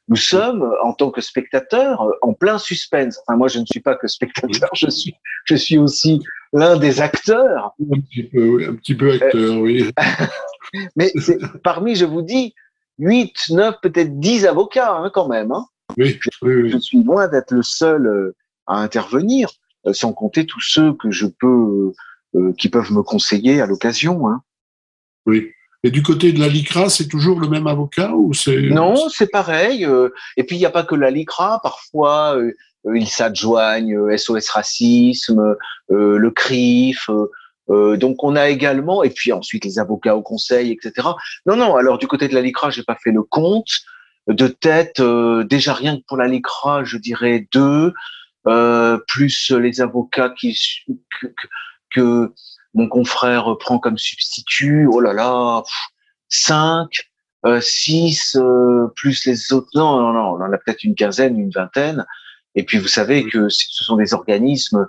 Speaker 1: Nous sommes, en tant que spectateurs, en plein suspense. Enfin, moi, je ne suis pas que spectateur, je suis, je suis aussi l'un des acteurs.
Speaker 2: Un petit peu, oui, un petit peu acteur, oui.
Speaker 1: Mais parmi, je vous dis, 8, 9, peut-être 10 avocats hein, quand même. Hein.
Speaker 2: Oui,
Speaker 1: je, je, suis loin d'être le seul euh, à intervenir, euh, sans compter tous ceux que je peux, euh, qui peuvent me conseiller à l'occasion. Hein.
Speaker 2: Oui. Et du côté de la LICRA, c'est toujours le même avocat ou c'est
Speaker 1: Non, c'est pareil. Et puis il n'y a pas que la LICRA. Parfois, ils s'adjoignent SOS Racisme, le CRIF. Euh, donc on a également, et puis ensuite les avocats au conseil, etc. Non, non, alors du côté de la LICRA, j'ai pas fait le compte de tête. Euh, déjà rien que pour la LICRA, je dirais deux, euh, plus les avocats qui que, mon confrère prend comme substitut. Oh là là, cinq, six, plus les autres. Non, non, non, on en a peut-être une quinzaine, une vingtaine. Et puis vous savez que ce sont des organismes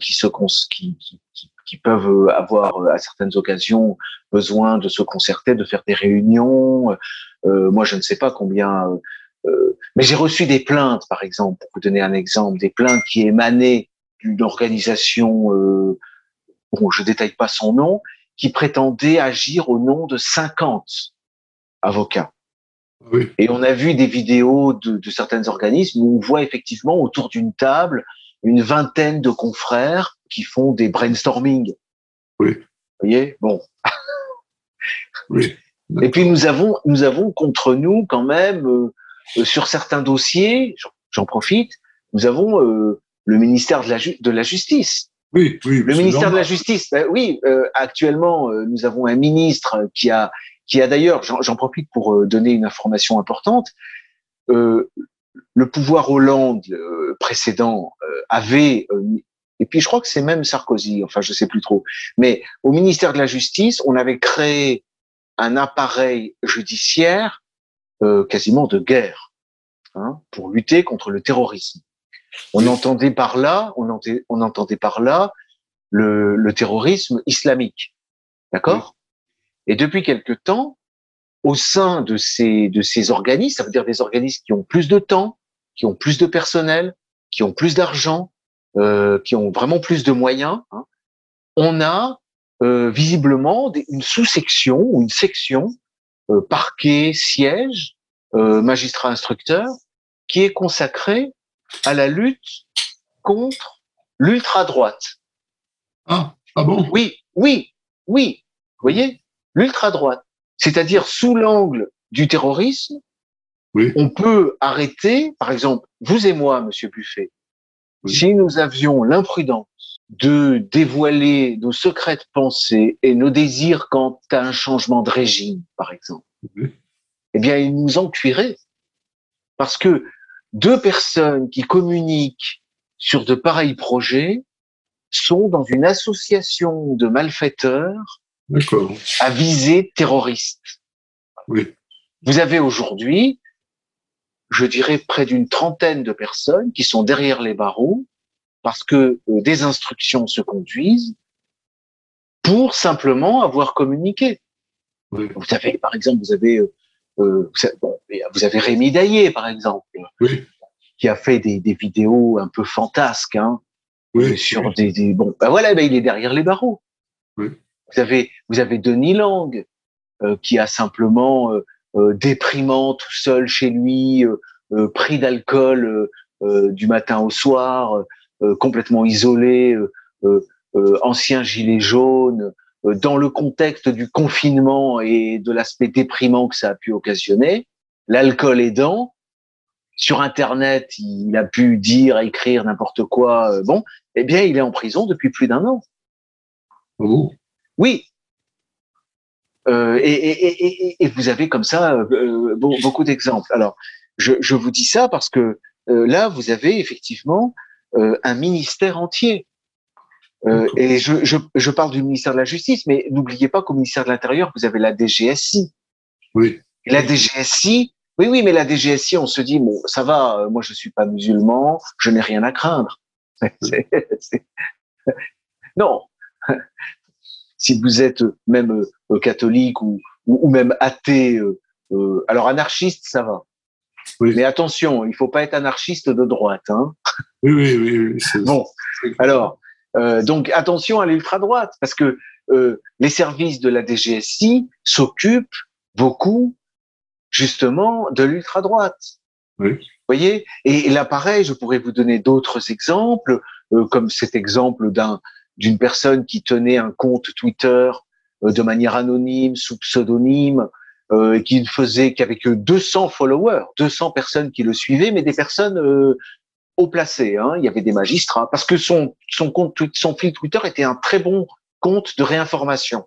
Speaker 1: qui se qui, qui, qui peuvent euh, avoir euh, à certaines occasions besoin de se concerter, de faire des réunions. Euh, moi, je ne sais pas combien, mais j'ai reçu des plaintes, par exemple, pour vous donner un exemple, des plaintes qui émanaient d'une organisation, bon, je détaille pas son nom, qui prétendait agir au nom de 50 avocats.
Speaker 2: Oui.
Speaker 1: Et on a vu des vidéos de, de certains organismes où on voit effectivement autour d'une table une vingtaine de confrères qui font des brainstorming.
Speaker 2: Oui.
Speaker 1: Vous voyez? Bon.
Speaker 2: oui.
Speaker 1: Et puis nous avons, nous avons contre nous quand même, euh, sur certains dossiers, j'en profite, nous avons euh, le ministère de la, de la Justice.
Speaker 2: Oui, oui.
Speaker 1: Le ministère de la Justice. Ben, oui, euh, actuellement, euh, nous avons un ministre qui a, qui a d'ailleurs, j'en profite pour donner une information importante. le pouvoir Hollande précédent avait et puis je crois que c'est même Sarkozy, enfin je sais plus trop. Mais au ministère de la Justice, on avait créé un appareil judiciaire euh, quasiment de guerre hein, pour lutter contre le terrorisme. On entendait par là, on entendait, on entendait par là le, le terrorisme islamique, d'accord? Et depuis quelque temps, au sein de ces de ces organismes, ça veut dire des organismes qui ont plus de temps, qui ont plus de personnel, qui ont plus d'argent, euh, qui ont vraiment plus de moyens, hein, on a euh, visiblement une sous-section ou une section euh, parquet, siège, euh, magistrat instructeur, qui est consacrée à la lutte contre l'ultra-droite.
Speaker 2: Ah, ah bon?
Speaker 1: Oui, oui, oui. Vous voyez L'ultra-droite. C'est-à-dire sous l'angle du terrorisme,
Speaker 2: oui.
Speaker 1: on peut arrêter, par exemple, vous et moi, Monsieur Buffet, si nous avions l'imprudence de dévoiler nos secrètes pensées et nos désirs quant à un changement de régime, par exemple, eh bien, ils nous en cuiraient. Parce que deux personnes qui communiquent sur de pareils projets sont dans une association de malfaiteurs à visée terroriste.
Speaker 2: Oui.
Speaker 1: Vous avez aujourd'hui je dirais, près d'une trentaine de personnes qui sont derrière les barreaux parce que euh, des instructions se conduisent pour simplement avoir communiqué.
Speaker 2: Oui.
Speaker 1: Vous avez, par exemple, vous avez euh, euh, vous avez Rémi Daillé, par exemple, qui a fait des, des, vidéos un peu fantasques, hein, oui, sur Des, des, bon, ben voilà, ben il est derrière les barreaux. Vous avez, vous avez Denis Lang, euh, qui a simplement euh, euh, déprimant tout seul chez lui, pris d'alcool du matin au soir, complètement isolé, ancien gilet jaune, dans le contexte du confinement et de l'aspect déprimant que ça a pu occasionner, l'alcool aidant, sur Internet, il a pu dire, écrire n'importe quoi. bon, eh bien, il est en prison depuis plus d'un an.
Speaker 2: Oh.
Speaker 1: Oui. Euh, et, et, et, et, vous avez comme ça euh, beaucoup d'exemples. Alors, je, je, vous dis ça parce que euh, là, vous avez effectivement euh, un ministère entier. Euh, et je, je, je, parle du ministère de la Justice, mais n'oubliez pas qu'au ministère de l'Intérieur, vous avez la DGSI.
Speaker 2: Oui.
Speaker 1: la DGSI, oui, oui, mais la DGSI, on se dit, bon, ça va, moi je suis pas musulman, je n'ai rien à craindre. Non, si vous êtes même euh, catholique ou, ou, même athée, euh, euh, alors anarchiste, ça va. Oui. Mais attention, il faut pas être anarchiste de droite. Hein
Speaker 2: oui, oui, oui. oui
Speaker 1: bon, alors, euh, donc attention à l'ultra-droite, parce que euh, les services de la DGSI s'occupent beaucoup, justement, de l'ultra-droite.
Speaker 2: Oui.
Speaker 1: Vous voyez? Et là, pareil, je pourrais vous donner d'autres exemples, euh, comme cet exemple d'un d'une personne qui tenait un compte Twitter euh, de manière anonyme, sous pseudonyme, euh, et qui ne faisait qu'avec 200 followers, 200 personnes qui le suivaient, mais des personnes euh, haut placées. Hein. Il y avait des magistrats, parce que son son compte, son fil Twitter était un très bon compte de réinformation.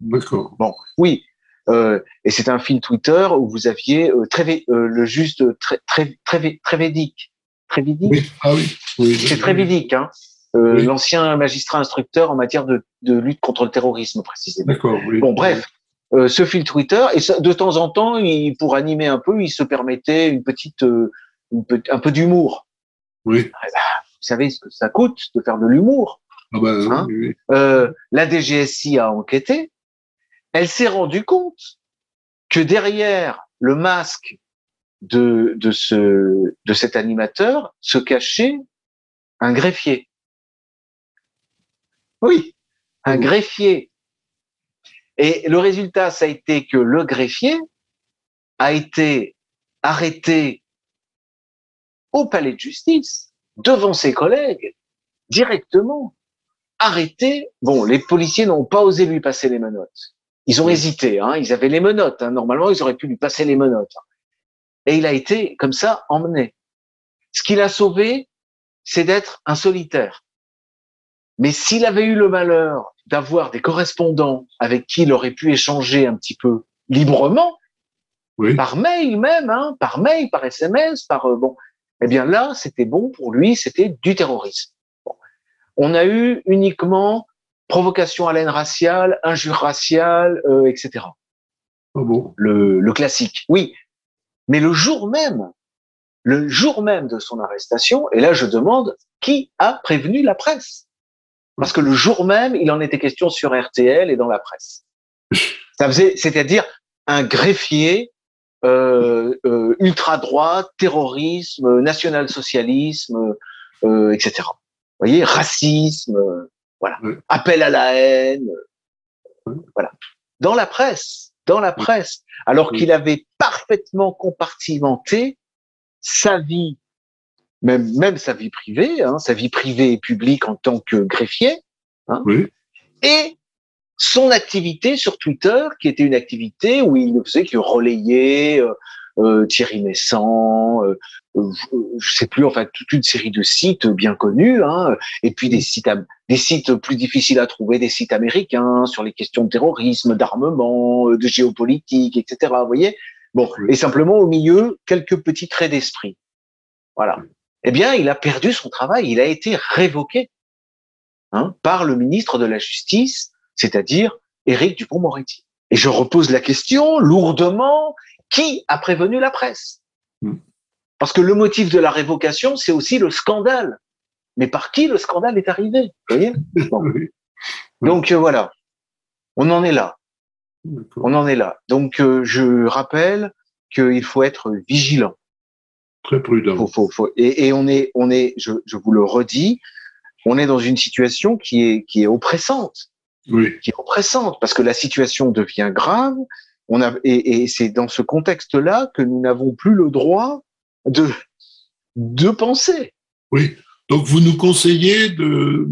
Speaker 2: D'accord.
Speaker 1: Bon, oui. Euh, et c'est un fil Twitter où vous aviez euh, très, euh, le juste très très très très védique. Très védique?
Speaker 2: Oui. Ah oui. oui
Speaker 1: c'est très védique, hein. Euh, oui. l'ancien magistrat instructeur en matière de, de, lutte contre le terrorisme précisément.
Speaker 2: D'accord. Oui.
Speaker 1: Bon, bref, euh, ce fil Twitter et ça, de temps en temps, il, pour animer un peu, il se permettait une petite, euh, une, un peu d'humour.
Speaker 2: Oui.
Speaker 1: Ah, bah, vous savez ce que ça coûte de faire de l'humour.
Speaker 2: Ah bah, hein oui,
Speaker 1: la DGSI a enquêté. Elle s'est rendue compte que derrière le masque de, de, ce, de cet animateur se cachait un greffier. Oui, un greffier. Et le résultat, ça a été que le greffier a été arrêté au palais de justice, devant ses collègues, directement, arrêté. Bon, les policiers n'ont pas osé lui passer les menottes. Ils ont hésité, hein, ils avaient les menottes. Hein. Normalement, ils auraient pu lui passer les menottes. Et il a été, comme ça, emmené. Ce qu'il a sauvé, c'est d'être un solitaire. Mais s'il avait eu le malheur d'avoir des correspondants avec qui il aurait pu échanger un petit peu librement,
Speaker 2: oui.
Speaker 1: par mail même, hein, par mail, par SMS, par euh, bon, eh bien là, c'était bon pour lui, c'était du terrorisme. Bon. On a eu uniquement provocation à la haine raciale, injure raciale, euh, etc.
Speaker 2: Oh bon?
Speaker 1: le, le classique. Oui, mais le jour même, le jour même de son arrestation, et là je demande qui a prévenu la presse parce que le jour même, il en était question sur RTL et dans la presse. Ça faisait, c'est-à-dire un greffier euh, euh, ultra droite, terrorisme, national-socialisme, euh, etc. Vous voyez, racisme, voilà,
Speaker 2: Oui.
Speaker 1: appel à la haine,
Speaker 2: Oui.
Speaker 1: voilà. Dans la presse, dans la presse, alors
Speaker 2: Oui.
Speaker 1: qu'il avait parfaitement compartimenté sa vie même, même sa vie privée, hein, sa vie privée et publique en tant que greffier, hein, et son activité sur Twitter, qui était une activité où il ne faisait que relayer euh, euh, Thierry Messant, euh, euh, je sais plus, enfin toute une série de sites bien connus, hein, et puis des sites, am- des sites plus difficiles à trouver, des sites américains sur les questions de terrorisme, d'armement, euh, de géopolitique, etc. Vous voyez? Bon, et simplement au milieu quelques petits traits d'esprit. Voilà eh bien, il a perdu son travail, il a été révoqué hein, par le ministre de la Justice, c'est-à-dire Éric Dupont-Moretti. Et je repose la question lourdement, qui a prévenu la presse?
Speaker 2: Hmm.
Speaker 1: Parce que le motif de la révocation, c'est aussi le scandale. Mais par qui le scandale est arrivé? Vous voyez? Donc euh, voilà, on en est là. On en est là. Donc, euh, je rappelle, qu'il faut être vigilant.
Speaker 2: Très prudent.
Speaker 1: Faut, faut, faut. Et, et, on est, on est, je, je, vous le redis, on est dans une situation qui est, qui est oppressante.
Speaker 2: Oui.
Speaker 1: Qui est oppressante parce que la situation devient grave. On a, et, et c'est dans ce contexte-là que nous n'avons plus le droit de, de penser.
Speaker 2: Oui. Donc vous nous conseillez de,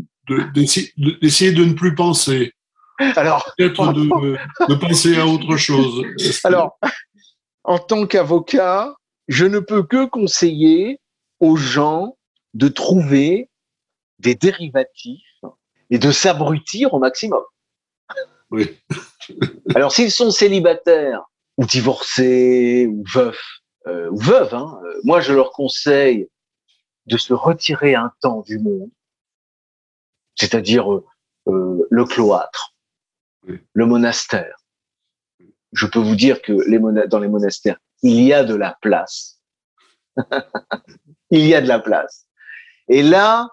Speaker 2: d'essayer de, de, de, ne plus penser.
Speaker 1: Alors,
Speaker 2: peut-être de, de penser à autre chose.
Speaker 1: Alors, en tant qu'avocat, je ne peux que conseiller aux gens de trouver des dérivatifs et de s'abrutir au maximum.
Speaker 2: Oui.
Speaker 1: Alors, s'ils sont célibataires ou divorcés ou veufs, euh, ou veuves, hein, euh, moi je leur conseille de se retirer un temps du monde, c'est-à-dire euh, euh le cloître,
Speaker 2: oui.
Speaker 1: le monastère. Je peux vous dire que les dans les monastères, il y a de la place. il y a de la place. Et là,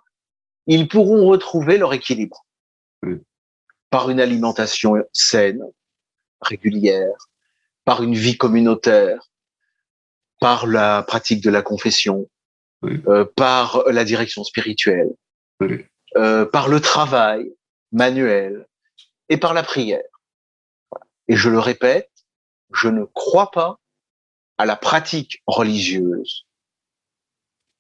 Speaker 1: ils pourront retrouver leur équilibre par une alimentation saine, régulière, par une vie communautaire, par la pratique de la confession,
Speaker 2: oui.
Speaker 1: euh, par la direction spirituelle,
Speaker 2: oui.
Speaker 1: euh, par le travail manuel et par la prière. Et je le répète, je ne crois pas à la pratique religieuse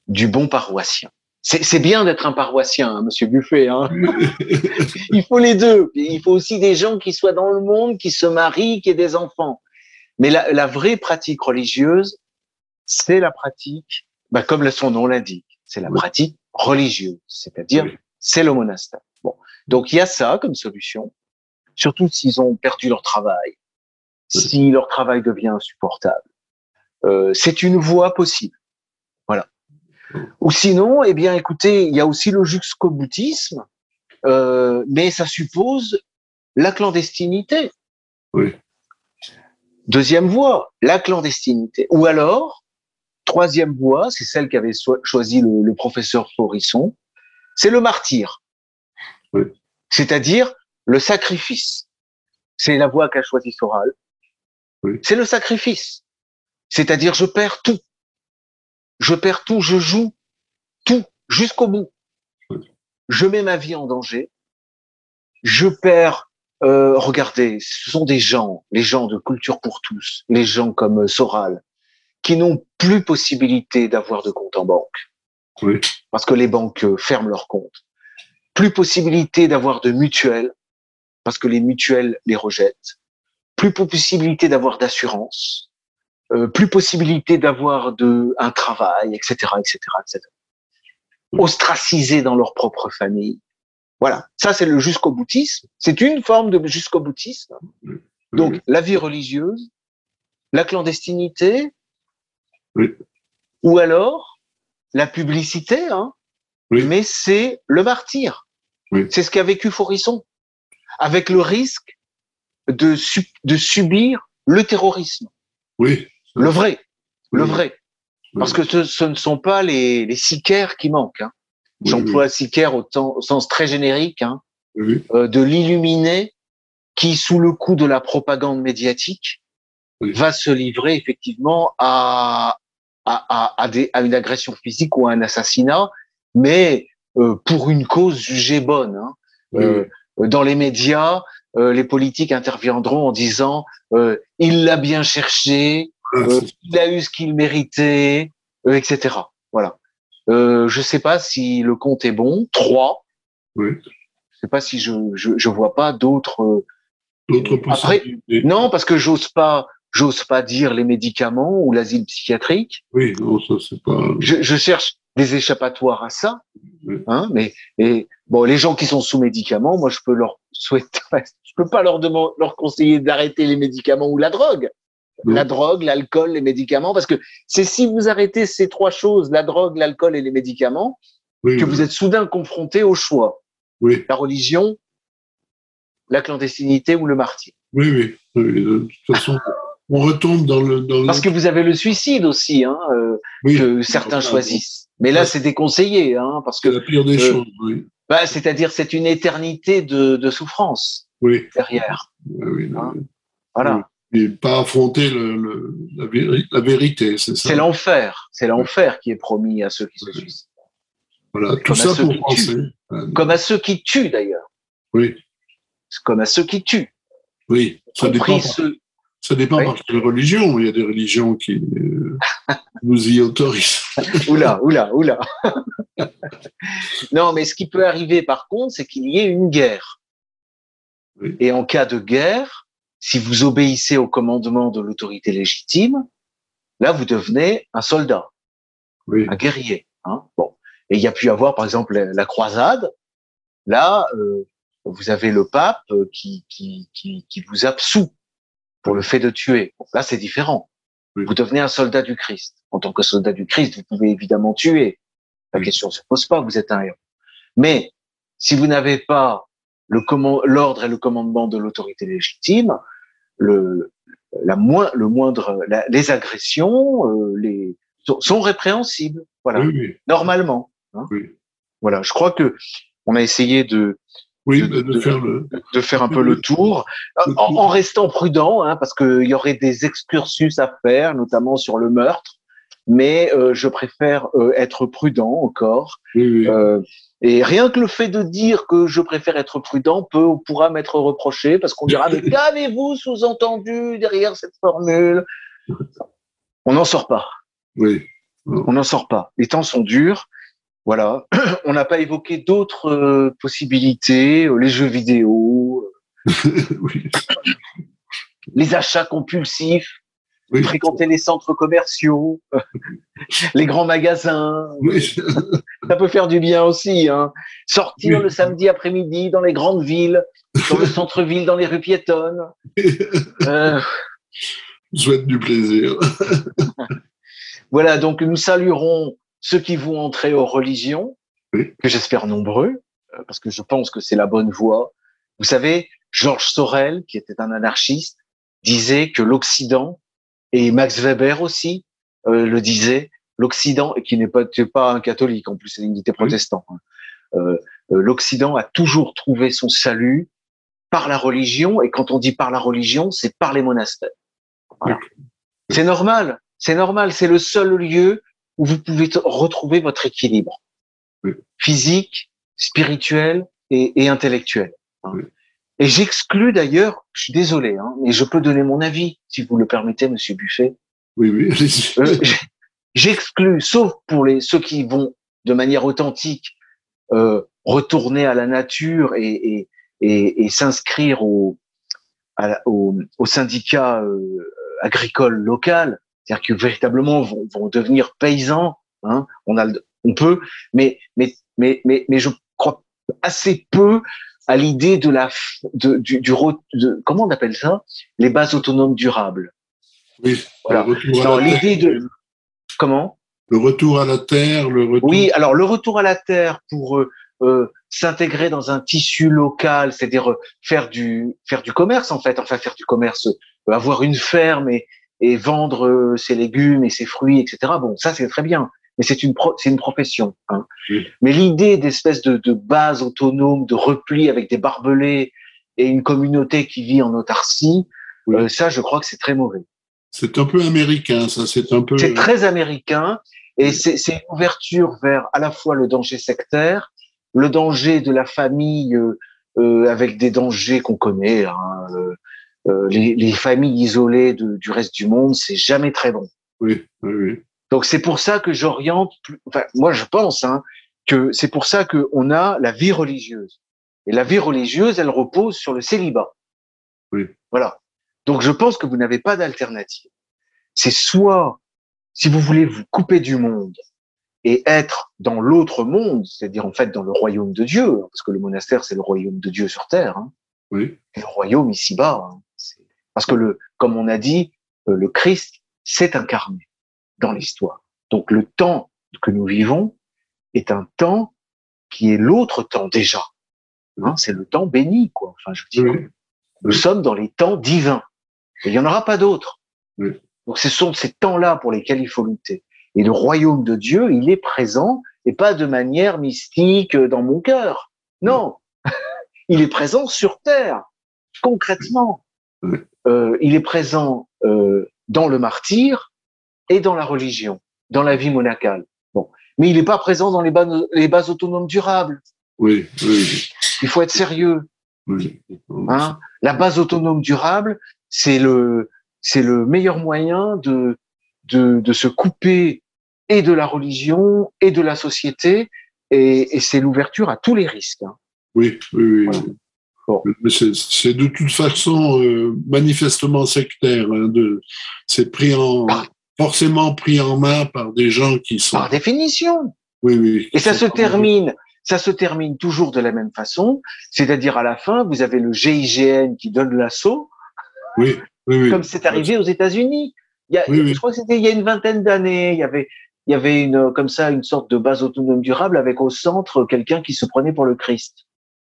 Speaker 1: du bon paroissien. C'est bien d'être un paroissien, hein, Monsieur Buffet. Hein il faut les deux. Il faut aussi des gens qui soient dans le monde, qui se marient, qui aient des enfants. Mais la, la vraie pratique religieuse, c'est la pratique, bah, comme son nom l'indique, c'est la oui. pratique religieuse, c'est-à-dire oui. c'est le monastère. Bon, donc il y a ça comme solution, surtout s'ils ont perdu leur travail, oui. si leur travail devient insupportable. Euh, c'est une voie possible. Ou sinon, eh bien, écoutez, il y a aussi le jusqu'au-boutisme, euh, mais ça suppose la clandestinité.
Speaker 2: Oui.
Speaker 1: Deuxième voie, la clandestinité. Ou alors, troisième voie, c'est celle qu'avait choisi le, le, professeur Forisson, c'est le martyr.
Speaker 2: Oui.
Speaker 1: C'est-à-dire le sacrifice. C'est la voie qu'a choisi Soral.
Speaker 2: Oui.
Speaker 1: C'est le sacrifice. C'est-à-dire je perds tout. Je perds tout, je joue tout jusqu'au bout. Je mets ma vie en danger. Je perds euh, regardez, ce sont des gens, les gens de culture pour tous, les gens comme Soral, qui n'ont plus possibilité d'avoir de compte en banque.
Speaker 2: Oui.
Speaker 1: Parce que les banques ferment leurs comptes. Plus possibilité d'avoir de mutuelles, parce que les mutuelles les rejettent. Plus possibilité d'avoir d'assurance. Euh, plus possibilité d'avoir de un travail, etc., etc., etc. Ostracisés dans leur propre famille. Voilà, ça c'est le jusqu'au boutisme. C'est une forme de jusqu'au boutisme. Donc
Speaker 2: oui.
Speaker 1: la vie religieuse, la clandestinité,
Speaker 2: oui.
Speaker 1: ou alors la publicité, hein,
Speaker 2: oui.
Speaker 1: mais c'est le martyr. C'est ce qu'a vécu Forisson, avec le risque de, de subir le terrorisme.
Speaker 2: Oui.
Speaker 1: Le vrai, le vrai. Parce que ce, ce, ne sont pas les, les sicaires qui manquent. Hein. J'emploie sicaire au, temps, au, sens très générique, hein,
Speaker 2: oui.
Speaker 1: euh, de l'illuminé qui, sous le coup de la propagande médiatique, va se livrer effectivement à, à, à, à, des, à une agression physique ou à un assassinat, mais euh, pour une cause jugée bonne. Hein. Euh, dans les médias, euh, les politiques interviendront en disant euh, il l'a bien cherché, euh, il a eu ce qu'il méritait, euh, etc. Voilà. Euh, je sais pas si le compte est bon. Trois.
Speaker 2: Oui.
Speaker 1: Je sais pas si je je, je vois pas d'autres. euh,
Speaker 2: D'autres
Speaker 1: Après, non, parce que j'ose pas j'ose pas dire les médicaments ou l'asile psychiatrique.
Speaker 2: Oui, non, ça c'est pas.
Speaker 1: Je, je, cherche des échappatoires à ça.
Speaker 2: Oui.
Speaker 1: Hein, mais et bon, les gens qui sont sous médicaments, moi je peux leur souhaiter, je peux pas leur demander, leur conseiller d'arrêter les médicaments ou la drogue. La drogue, l'alcool, les médicaments, parce que c'est si vous arrêtez ces trois choses, la drogue, l'alcool et les médicaments,
Speaker 2: oui,
Speaker 1: que
Speaker 2: oui.
Speaker 1: vous êtes soudain confronté au choix.
Speaker 2: Oui.
Speaker 1: La religion, la clandestinité ou le martyr.
Speaker 2: Oui, oui. oui. De toute façon, on retombe dans le. Dans
Speaker 1: Parce que vous avez le suicide aussi, hein, euh,
Speaker 2: oui.
Speaker 1: que certains choisissent. Mais là, c'est déconseillé, hein, parce que.
Speaker 2: C'est la pire des euh, choses, oui.
Speaker 1: Bah, c'est-à-dire, c'est une éternité de, de souffrance
Speaker 2: oui.
Speaker 1: derrière.
Speaker 2: Oui,
Speaker 1: hein voilà.
Speaker 2: Et pas affronter le, la, vérité, c'est ça?
Speaker 1: C'est l'enfer. C'est l'enfer qui est promis à ceux qui se suicident.
Speaker 2: Voilà, tout ça pour penser.
Speaker 1: Comme à ceux qui tuent d'ailleurs.
Speaker 2: Oui.
Speaker 1: Comme à ceux qui tuent.
Speaker 2: Oui, ça dépend. Ça dépend par quelle religion. Il y a des religions qui euh, nous y autorisent.
Speaker 1: oula, oula, oula. non, mais ce qui peut arriver par contre, c'est qu'il y ait une guerre. Et en cas de guerre, si vous obéissez au commandement de l'autorité légitime, là, vous devenez un soldat, un guerrier. Hein bon. Et il y a pu avoir, par exemple, la croisade. Là, euh, vous avez le pape qui, qui, qui, qui vous absout pour le fait de tuer. là, c'est différent. Vous devenez un soldat du Christ. En tant que soldat du Christ, vous pouvez évidemment tuer. La question ne se pose pas, vous êtes un héros. Mais si vous n'avez pas l'ordre et le commandement de l'autorité légitime, le, la moins, le moindre, les agressions, euh, les sont répréhensibles. Voilà, normalement. Hein. Voilà, je crois que on a essayé de
Speaker 2: oui, de, faire le...
Speaker 1: de, faire un peu le tour, en, restant prudent, hein, parce qu'il y aurait des excursus à faire, notamment sur le meurtre, mais euh, je préfère euh, être prudent encore. Euh, et rien que le fait de dire que je préfère être prudent peut pourra m'être reproché, parce qu'on dira mais qu'avez-vous sous-entendu derrière cette formule? On n'en sort pas.
Speaker 2: Oui.
Speaker 1: On n'en sort pas. Les temps sont durs. Voilà. On n'a pas évoqué d'autres possibilités, les jeux vidéo, les achats compulsifs, fréquenter les centres commerciaux, les grands magasins. Ça peut faire du bien aussi. Hein. Sortir le samedi après-midi dans les grandes villes, dans le centre-ville, dans les rues piétonnes.
Speaker 2: Euh... Je souhaite du plaisir.
Speaker 1: voilà, donc nous saluerons ceux qui vont entrer aux religions, que j'espère nombreux, euh, parce que je pense que c'est la bonne voie. Vous savez, Georges Sorel, qui était un anarchiste, disait que l'Occident, et Max Weber aussi euh, le disait, l'Occident, et qui n'est pas, pas un catholique en plus, il était protestant, hein, euh, l'Occident a toujours trouvé son salut par la religion, et quand on dit par la religion, c'est par les monastères. C'est normal, c'est normal, c'est le seul lieu où vous pouvez retrouver votre équilibre physique, spirituel et, intellectuel. Hein. Et j'exclus d'ailleurs, je suis désolé, hein, mais je peux donner mon avis, si vous le permettez, Monsieur Buffet.
Speaker 2: Oui, oui.
Speaker 1: Euh, j'exclus, sauf pour les ceux qui vont de manière authentique euh, retourner à la nature et, et, et, et s'inscrire au, au, au, syndicat euh, agricole local, c'est-à-dire que véritablement vont, vont devenir paysans. Hein, on a, on peut, mais mais mais mais mais je crois assez peu à l'idée de la de, du, du de, comment on appelle ça? Les bases autonomes durables.
Speaker 2: Oui.
Speaker 1: Voilà. l'idée de comment?
Speaker 2: Le retour à la terre, le retour.
Speaker 1: Oui, alors le retour à la terre pour euh, euh s'intégrer dans un tissu local, c'est-à-dire euh, faire du faire du commerce en fait, enfin faire du commerce, euh, avoir une ferme et et vendre ses légumes et ses fruits, etc. Bon, ça c'est très bien, mais c'est une c'est une profession. Hein. Mais l'idée d'espèce de, de base autonome, de repli avec des barbelés et une communauté qui vit en autarcie, euh, ça, je crois que c'est très mauvais.
Speaker 2: C'est un peu américain, ça. C'est un peu.
Speaker 1: C'est très américain et c'est une ouverture vers à la fois le danger sectaire, le danger de la famille euh, euh avec des dangers qu'on connaît. Hein, euh, euh, les, les, familles isolées de, du reste du monde, c'est jamais très bon.
Speaker 2: Oui, oui, oui.
Speaker 1: Donc c'est pour ça que j'oriente, enfin moi je pense hein, que c'est pour ça que on a la vie religieuse. Et la vie religieuse, elle repose sur le célibat.
Speaker 2: Oui.
Speaker 1: Voilà. Donc je pense que vous n'avez pas d'alternative. C'est soit, si vous voulez vous couper du monde et être dans l'autre monde, c'est-à-dire en fait dans le royaume de Dieu, hein, parce que le monastère c'est le royaume de Dieu sur terre. Hein,
Speaker 2: oui.
Speaker 1: Et le royaume ici-bas, hein, parce que le, comme on a dit, euh, le Christ s'est incarné dans l'histoire. Donc le temps que nous vivons est un temps qui est l'autre temps déjà. Hein, c'est le temps béni, quoi. Enfin, je veux dire, nous sommes dans les temps divins. il n'y en aura pas d'autres. Donc ce sont ces temps-là pour lesquels il faut lutter. Et le royaume de Dieu, il est présent et pas de manière mystique dans mon cœur. Non, il est présent sur terre, concrètement. euh, il est présent euh, dans le martyr et dans la religion, dans la vie monacale. Bon, mais il n'est pas présent dans les bases, les bases autonomes durables.
Speaker 2: Oui, oui.
Speaker 1: Il faut être sérieux.
Speaker 2: oui.
Speaker 1: Hein? La base autonome durable, c'est le c'est le meilleur moyen de, de de se couper et de la religion et de la société et, et c'est l'ouverture à tous les risques. hein.
Speaker 2: Oui, oui, oui.
Speaker 1: Voilà. Bon.
Speaker 2: C'est- de toute façon euh, manifestement sectaire. hein, c'est pris en
Speaker 1: Ah.
Speaker 2: Forcément pris en main par des gens qui sont.
Speaker 1: Par définition.
Speaker 2: Oui, oui.
Speaker 1: Et ça se termine, ça se termine toujours de la même façon, c'est-à-dire à la fin, vous avez le GIGN qui donne l'assaut,
Speaker 2: Oui, oui, oui.
Speaker 1: comme c'est arrivé aux États-Unis. Il y a,
Speaker 2: Oui, oui.
Speaker 1: Je crois que c'était il y a une vingtaine d'années, il y avait, il y avait une comme ça une sorte de base autonome durable avec au centre quelqu'un qui se prenait pour le Christ.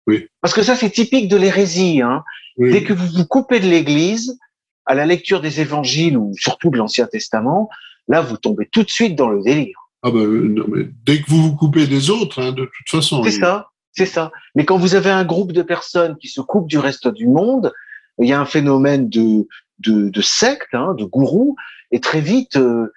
Speaker 2: Oui.
Speaker 1: Parce que ça c'est typique de l'hérésie. Hein.
Speaker 2: Oui.
Speaker 1: Dès que vous vous coupez de l'Église, à la lecture des Évangiles ou surtout de l'Ancien Testament, là vous tombez tout de suite dans le délire.
Speaker 2: Ah ben, euh, non, mais dès que vous vous coupez des autres, hein, de toute façon.
Speaker 1: C'est
Speaker 2: il-
Speaker 1: ça, c'est ça. Mais quand vous avez un groupe de personnes qui se coupent du reste du monde, il y a un phénomène de, de, de secte, hein, de gourou, et très vite, euh,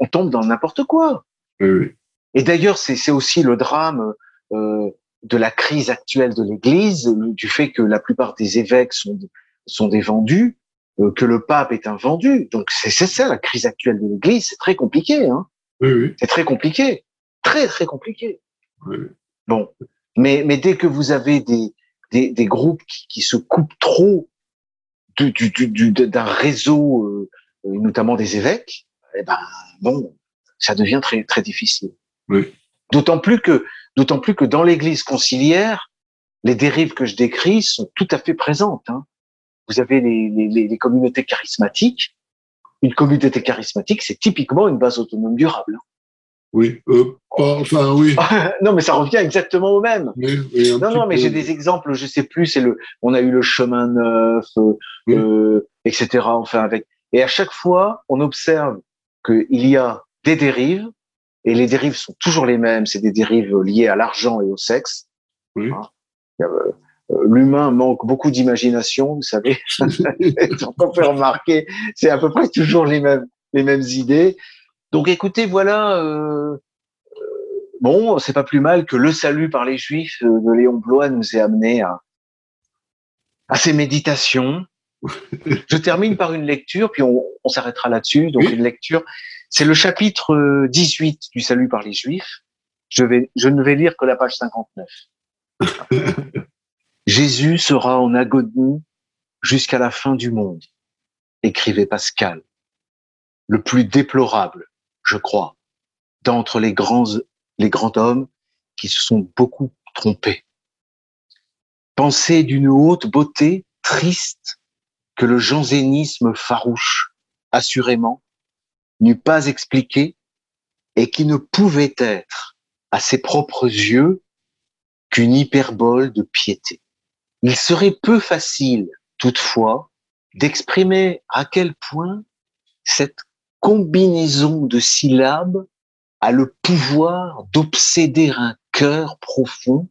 Speaker 1: on tombe dans n'importe quoi.
Speaker 2: Oui, oui.
Speaker 1: Et d'ailleurs, c'est aussi le drame euh, de la crise actuelle de l'Église, du fait que la plupart des évêques sont, sont des vendus, euh, que le pape est un vendu. Donc c'est ça la crise actuelle de l'Église, c'est très compliqué. Hein.
Speaker 2: oui, oui.
Speaker 1: C'est très compliqué, très très compliqué.
Speaker 2: Oui.
Speaker 1: Bon, mais, mais dès que vous avez des, des, des groupes qui, qui se coupent trop du, du, du, du- d'un réseau, euh, euh, notamment des évêques, eh ben bon, ça devient très très difficile.
Speaker 2: Oui.
Speaker 1: D'autant plus que d'autant plus que dans l'Église conciliaire, les dérives que je décris sont tout à fait présentes. Hein. Vous avez les, les, communautés charismatiques. Une communauté charismatique, c'est typiquement une base autonome durable.
Speaker 2: Oui. Euh, pas- enfin, oui.
Speaker 1: non, mais ça revient exactement au même.
Speaker 2: Oui, oui, un
Speaker 1: Non, non, mais j'ai des exemples, je sais plus, c'est le, on a eu le chemin neuf, euh,
Speaker 2: Oui.
Speaker 1: euh, etc. Enfin, avec, et à chaque fois, on observe qu'il y a des dérives, et les dérives sont toujours les mêmes, c'est des dérives liées à l'argent et au sexe.
Speaker 2: Oui.
Speaker 1: Hein. Euh, euh, L'humain manque beaucoup d'imagination, vous savez. on peut remarquer, c'est à peu près toujours les mêmes, les mêmes idées. Donc, écoutez, voilà. Euh, bon, c'est pas plus mal que le salut par les Juifs euh, de Léon Blois nous ait amené à, à ces méditations. Je termine par une lecture, puis on, on s'arrêtera là-dessus. Donc,
Speaker 2: Oui.
Speaker 1: une lecture. C'est le chapitre euh, 18 du salut par les Juifs. Je vais, je ne vais lire que la page 59. Jésus sera en agonie jusqu'à la fin du monde, écrivait Pascal. Le plus déplorable, je crois, d'entre les grands, les grands hommes qui se sont beaucoup trompés. Pensée d'une haute beauté triste que le jansénisme farouche, assurément, n'eût pas expliqué et qui ne pouvait être, à ses propres yeux, qu'une hyperbole de piété. Il serait peu facile, toutefois, d'exprimer à quel point cette combinaison de syllabes a le pouvoir d'obséder un cœur profond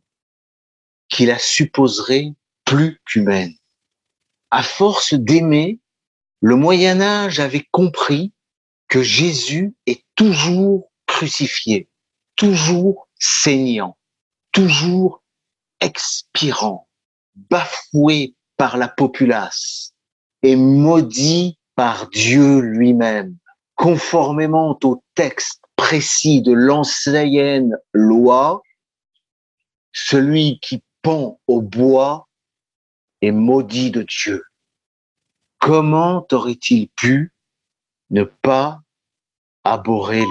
Speaker 1: qui la supposerait plus qu'humaine. À force d'aimer, le Moyen Âge avait compris que Jésus est toujours crucifié, toujours saignant, toujours expirant, bafoué par la populace et maudit par Dieu lui-même, conformément au texte précis de l'ancienne loi, celui qui pend au bois est maudit de Dieu. Comment aurait-il pu ne pas abhorrer